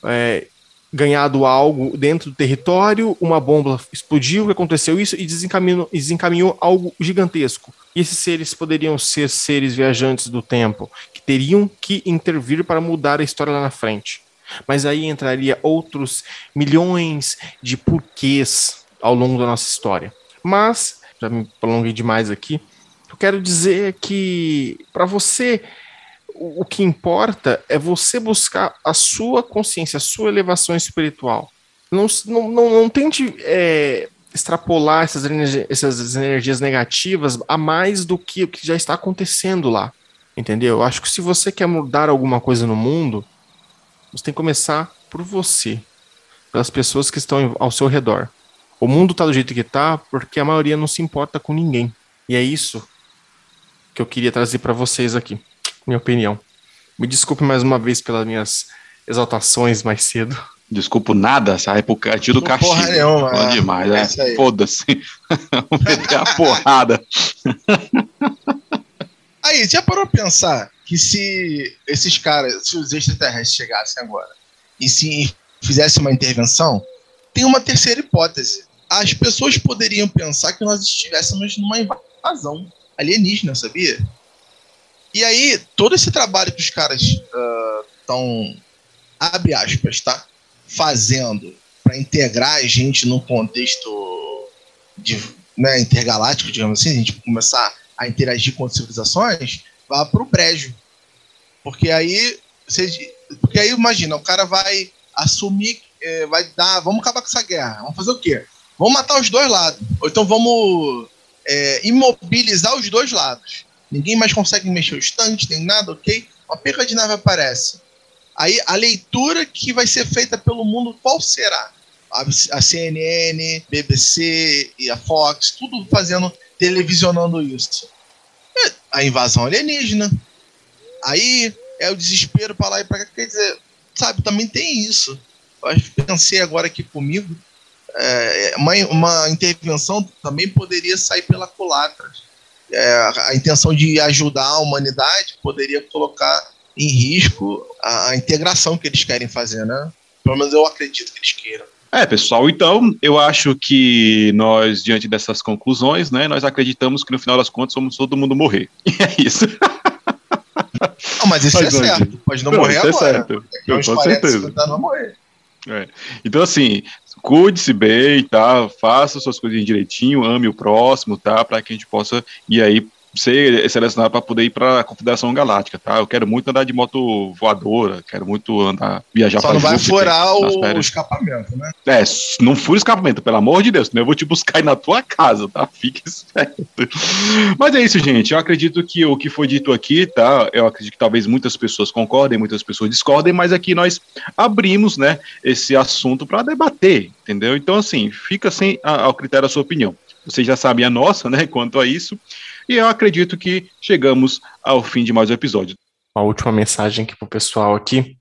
é, ganhado algo dentro do território, uma bomba explodiu, aconteceu isso e desencaminhou, desencaminhou algo gigantesco. E esses seres poderiam ser seres viajantes do tempo, que teriam que intervir para mudar a história lá na frente. Mas aí entraria outros milhões de porquês ao longo da nossa história. Mas, já me prolonguei demais aqui, eu quero dizer que para você o que importa é você buscar a sua consciência, a sua elevação espiritual. Não, não, não, não tente é, extrapolar essas, essas energias negativas a mais do que o que já está acontecendo lá. Entendeu? Eu acho que se você quer mudar alguma coisa no mundo, você tem que começar por você, pelas pessoas que estão ao seu redor. O mundo está do jeito que está porque a maioria não se importa com ninguém. E é isso que eu queria trazer para vocês aqui, minha opinião. Me desculpe mais uma vez pelas minhas exaltações mais cedo. Desculpo nada, essa época do castigo. Porra nenhuma. Bom é. demais, é. é Foda-se. Vamos meter a porrada. Aí, já parou pra pensar que se esses caras, se os extraterrestres chegassem agora e se fizessem uma intervenção, tem uma terceira hipótese. As pessoas poderiam pensar que nós estivéssemos numa invasão alienígena, sabia? E aí, todo esse trabalho que os caras estão, uh, abre aspas, tá? Fazendo para integrar a gente num contexto de né, intergaláctico, digamos assim, a gente começar a interagir com civilizações, vá para o brejo. Porque aí, você, porque aí imagina, o cara vai assumir, é, vai dar, vamos acabar com essa guerra, vamos fazer o quê? Vamos matar os dois lados, ou então vamos é, imobilizar os dois lados. Ninguém mais consegue mexer os tanques, tem nada, ok? Uma perca de nave aparece. Aí a leitura que vai ser feita pelo mundo, qual será? A, CNN, BBC e a Fox, tudo fazendo, televisionando isso. É a invasão alienígena. Aí é o desespero para lá e para cá. Quer dizer, sabe, também tem isso. Eu pensei agora aqui comigo, é, uma, uma intervenção também poderia sair pela culatra. É, a intenção de ajudar a humanidade poderia colocar em risco a, a, integração que eles querem fazer, né? Pelo menos eu acredito que eles queiram. É, pessoal, então eu acho que nós, diante dessas conclusões, né, nós acreditamos que no final das contas vamos todo mundo morrer. E é isso. Não, mas isso mas, é certo. Pode não, não morrer isso agora. É certo. Eu, com certeza. Não morrer. É. Então, assim, cuide-se bem, tá? Faça suas coisas direitinho, ame o próximo, tá? Para que a gente possa ir aí ser selecionado para poder ir para a Confederação Galáctica, tá? Eu quero muito andar de moto voadora, quero muito andar, viajar para Só não vai furar o, escapamento, né? É, não fure o escapamento, pelo amor de Deus, senão eu vou te buscar aí na tua casa, tá? Fique esperto. Mas é isso, gente. Eu acredito que o que foi dito aqui, tá? Eu acredito que talvez muitas pessoas concordem, muitas pessoas discordem, mas aqui nós abrimos, né, esse assunto para debater, entendeu? Então, assim, fica sem ao critério da sua opinião. Vocês já sabem a nossa, né, quanto a isso. E eu acredito que chegamos ao fim de mais um episódio. Uma última mensagem aqui pro pessoal aqui.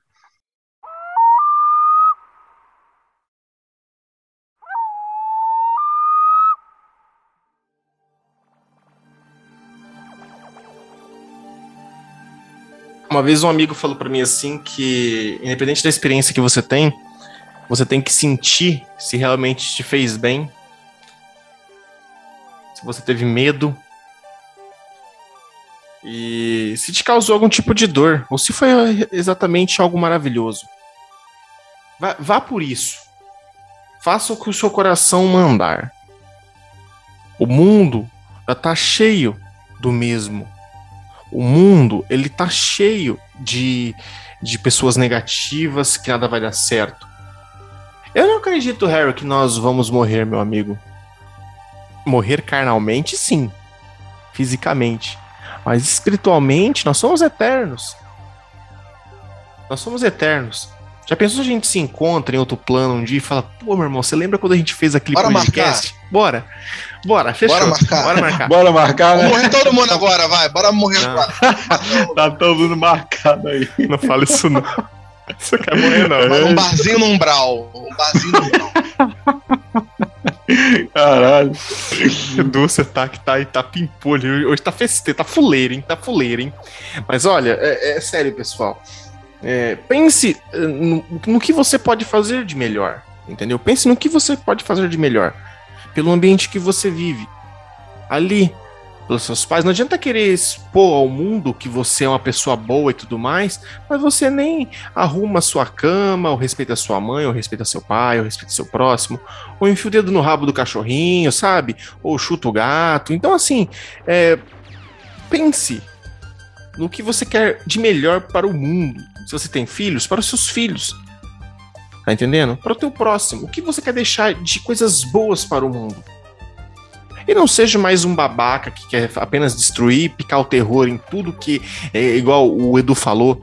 Uma vez um amigo falou para mim assim que, independente da experiência que você tem, você tem que sentir se realmente te fez bem, se você teve medo, e se te causou algum tipo de dor, ou se foi exatamente algo maravilhoso. Vá, vá por isso. Faça o que o seu coração mandar. O mundo já tá cheio do mesmo. O mundo, ele tá cheio de, de pessoas negativas, que nada vai dar certo. Eu não acredito, Harry, que nós vamos morrer, meu amigo. Morrer carnalmente, sim. Fisicamente. Mas espiritualmente, nós somos eternos. Nós somos eternos. Já pensou se a gente se encontra em outro plano um dia e fala, pô, meu irmão, você lembra quando a gente fez aquele Bora podcast? Marcar. Bora. Bora, fechou. Bora marcar. Bora marcar. Bora marcar, né? morrer todo mundo agora, vai. Bora morrer não. agora. tá todo mundo marcado aí. Não fala isso não. Você quer morrer não. Um barzinho no umbral. Um barzinho no umbral. Caralho. Você tá que tá, tá pimpolho. Hoje tá festeiro, tá fuleiro, hein? Tá fuleiro, hein? Mas olha, é, é sério, pessoal. É, pense eh, no, no, que você pode fazer de melhor, entendeu? Pense no que você pode fazer de melhor pelo ambiente que você vive. Ali, pelos seus pais. Não adianta querer expor ao mundo que você é uma pessoa boa e tudo mais, mas você nem arruma a sua cama, ou respeita a sua mãe, ou respeita seu pai, ou respeita seu próximo, ou enfia o dedo no rabo do cachorrinho, sabe? Ou chuta o gato. Então, assim, é, pense no que você quer de melhor para o mundo. Se você tem filhos, para os seus filhos. Tá entendendo? Para o teu próximo. O que você quer deixar de coisas boas para o mundo? E não seja mais um babaca que quer apenas destruir, picar o terror em tudo que é igual o Edu falou.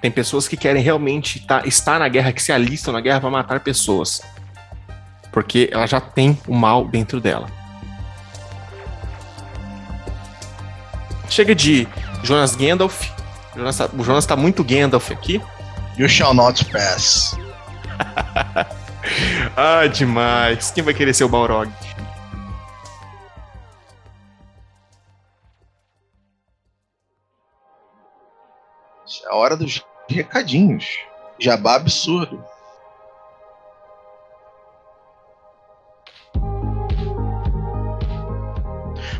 Tem pessoas que querem realmente tá, estar na guerra, que se alistam na guerra para matar pessoas. Porque ela já tem o mal dentro dela. Chega de Jonas Gandalf. Jonas tá, o Jonas tá muito Gandalf aqui. You shall not pass. ah, demais. Quem vai querer ser o Balrog? A hora dos recadinhos. Jabá absurdo.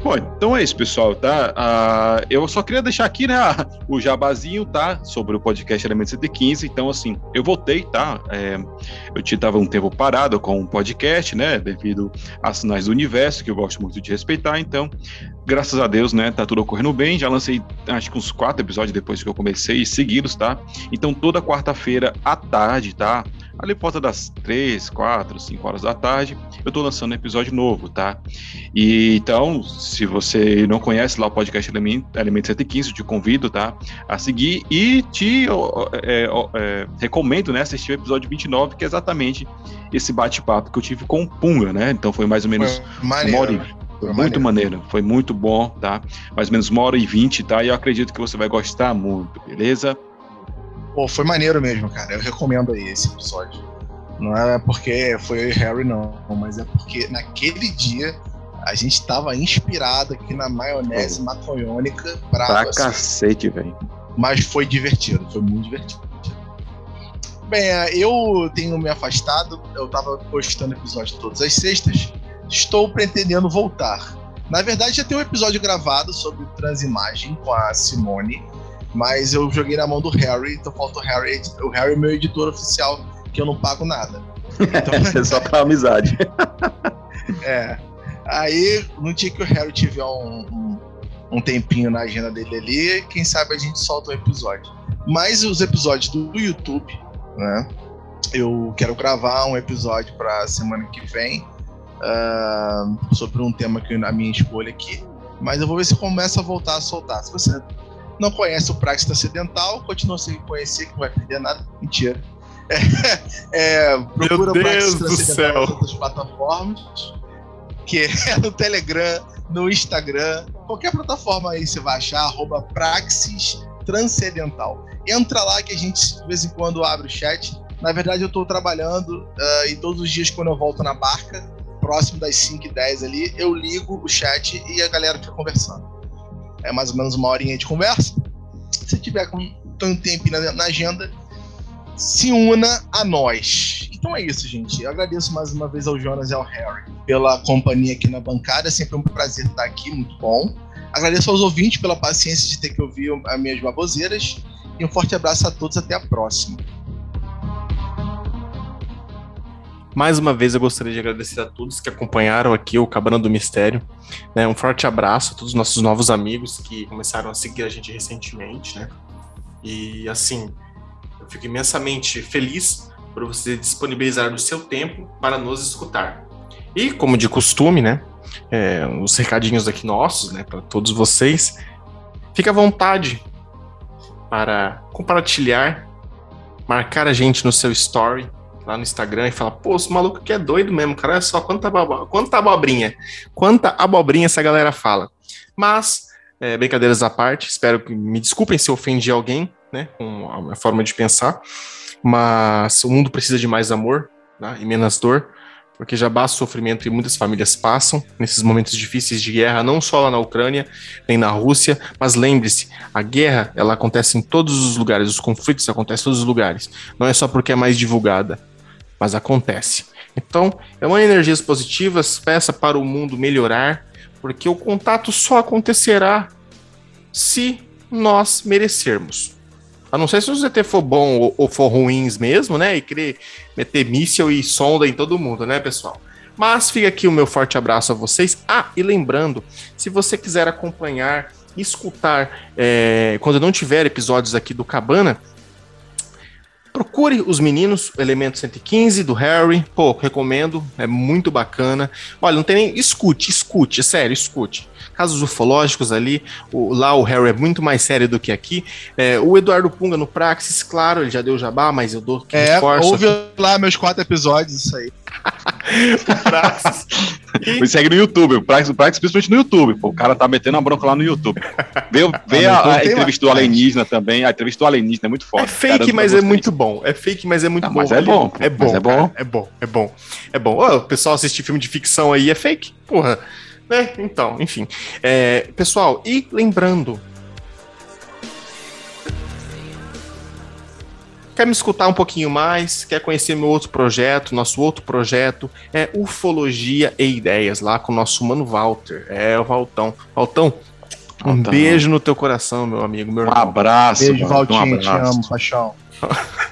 Bom, então é isso, pessoal, tá? Uh, eu só queria deixar aqui, né, o jabazinho, tá? Sobre o podcast Elemento 115. Então, assim, eu voltei, tá? É, eu estava um tempo parado com o podcast, né? Devido às sinais do universo, que eu gosto muito de respeitar. Então, graças a Deus, né? Tá tudo ocorrendo bem. Já lancei, acho que uns quatro episódios depois que eu comecei, seguidos, tá? Então, toda quarta-feira à tarde, tá? Ali por volta das 3, 4, 5 horas da tarde, eu tô lançando um episódio novo, tá? E então, se você não conhece lá o podcast Elemento, Elemento 115, eu te convido, tá? A seguir e te é, é, recomendo, né, assistir o episódio 29, que é exatamente esse bate-papo que eu tive com o Punga, né? Então foi mais ou menos uma hora e... Foi muito maneiro. maneiro, foi muito bom, tá? Mais ou menos uma hora e vinte, tá? E eu acredito que você vai gostar muito, beleza? Pô, foi maneiro mesmo, cara. Eu recomendo aí esse episódio. Não é porque foi eu e Harry, não, mas é porque naquele dia a gente tava inspirado aqui na maionese maconhônica pra. Pra assim. cacete, velho. Mas foi divertido, foi muito divertido. Bem, é, eu tenho me afastado, eu tava postando episódio todas as sextas. Estou pretendendo voltar. Na verdade, já tem um episódio gravado sobre transimagem com a Simone mas eu joguei na mão do Harry, então falta o Harry. O Harry é meu editor oficial, que eu não pago nada. Então... Só pra amizade. é. Aí, no dia que o Harry tiver um, um, um, tempinho na agenda dele ali, quem sabe a gente solta um episódio. Mas os episódios do YouTube, né? Eu quero gravar um episódio pra semana que vem uh, sobre um tema que a minha escolha aqui. Mas eu vou ver se começa a voltar a soltar. Se você não conhece o Praxis Transcendental, continua sem conhecer, que não vai perder nada. Mentira. É, é, procura Meu Deus do céu. nas outras plataformas, que é no Telegram, no Instagram, qualquer plataforma aí você vai achar, arroba Praxis Transcendental. Entra lá que a gente de vez em quando abre o chat. Na verdade, eu estou trabalhando uh, e todos os dias quando eu volto na barca, próximo das 5 e 10 ali, eu ligo o chat e a galera fica conversando é mais ou menos uma horinha de conversa. Se tiver com um tempo na, na agenda, se una a nós. Então é isso, gente. Eu agradeço mais uma vez ao Jonas e ao Harry pela companhia aqui na bancada. É sempre um prazer estar aqui, muito bom. Agradeço aos ouvintes pela paciência de ter que ouvir as minhas baboseiras. E um forte abraço a todos. Até a próxima. Mais uma vez eu gostaria de agradecer a todos que acompanharam aqui o Cabana do Mistério. Né? Um forte abraço a todos os nossos novos amigos que começaram a seguir a gente recentemente. Né? E assim, eu fico imensamente feliz por você disponibilizar o seu tempo para nos escutar. E, como de costume, né? É, os recadinhos aqui nossos, né, para todos vocês. Fique à vontade para compartilhar, marcar a gente no seu story lá no Instagram e fala, pô, esse maluco que é doido mesmo, cara, olha só quanta, quanta abobrinha, quanta abobrinha essa galera fala. Mas, é, brincadeiras à parte, espero que me desculpem se eu ofendi alguém, né, com a minha forma de pensar, mas o mundo precisa de mais amor né, e menos dor, porque já basta o sofrimento que muitas famílias passam nesses momentos difíceis de guerra, não só lá na Ucrânia, nem na Rússia, mas lembre-se, a guerra, ela acontece em todos os lugares, os conflitos acontecem em todos os lugares. Não é só porque é mais divulgada, mas acontece. Então, é uma energias positivas, peça para o mundo melhorar, porque o contato só acontecerá se nós merecermos. A não ser se o ZT for bom ou, for ruins mesmo, né? E querer meter míssil e sonda em todo mundo, né, pessoal? Mas fica aqui o meu forte abraço a vocês. Ah, e lembrando, se você quiser acompanhar, escutar, é, quando não tiver episódios aqui do Cabana, Procure os meninos, Elemento 115 do Harry. Pô, recomendo, é muito bacana. Olha, não tem nem. Escute, escute, é sério, escute. Casos ufológicos ali, o, lá o Harry é muito mais sério do que aqui. É, o Eduardo Punga no Praxis, claro, ele já deu jabá, mas eu dou. É, ouve lá meus quatro episódios, isso aí. O Praxis. Me segue no YouTube, o Praxis, o Praxis principalmente no YouTube. Pô, o cara tá metendo a bronca lá no YouTube. Vê, vê ah, a, a entrevista do alienígena também. A entrevista do alienígena é muito forte. É fake, mas é muito bom. É fake, mas é muito ah, bom. Mas é bom. É bom. É bom. é bom. É bom. É bom. Ô, o pessoal assistir filme de ficção aí é fake? Porra. É, então, enfim. É, pessoal, e lembrando, Quer me escutar um pouquinho mais? Quer conhecer meu outro projeto, nosso outro projeto? É Ufologia e Ideias, lá com o nosso mano Walter. É, o Valtão. Valtão, um Valtão. beijo no teu coração, meu amigo, meu Um irmão. abraço. Beijo, Valtinho, um te amo, paixão.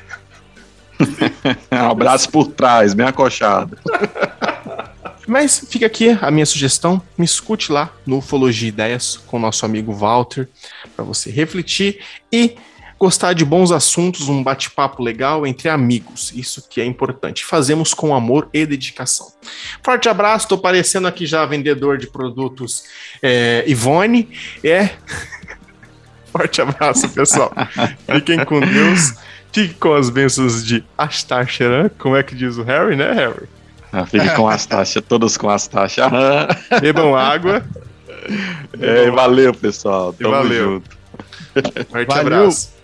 Um abraço por trás, bem acochado. Mas fica aqui a minha sugestão, me escute lá no Ufologia e Ideias com o nosso amigo Walter, para você refletir e gostar de bons assuntos, um bate-papo legal entre amigos. Isso que é importante. Fazemos com amor e dedicação. Forte abraço, estou parecendo aqui já vendedor de produtos é, Ivone. É. Forte abraço, pessoal. Fiquem com Deus. Fique com as bênçãos de Astar Sheran, como é que diz o Harry, né, Harry? Ah, Fique com as taxas, todos com as taxas. Aham. Bebam água. É, valeu, pessoal. Tamo valeu. junto. Forte Valeu. abraço.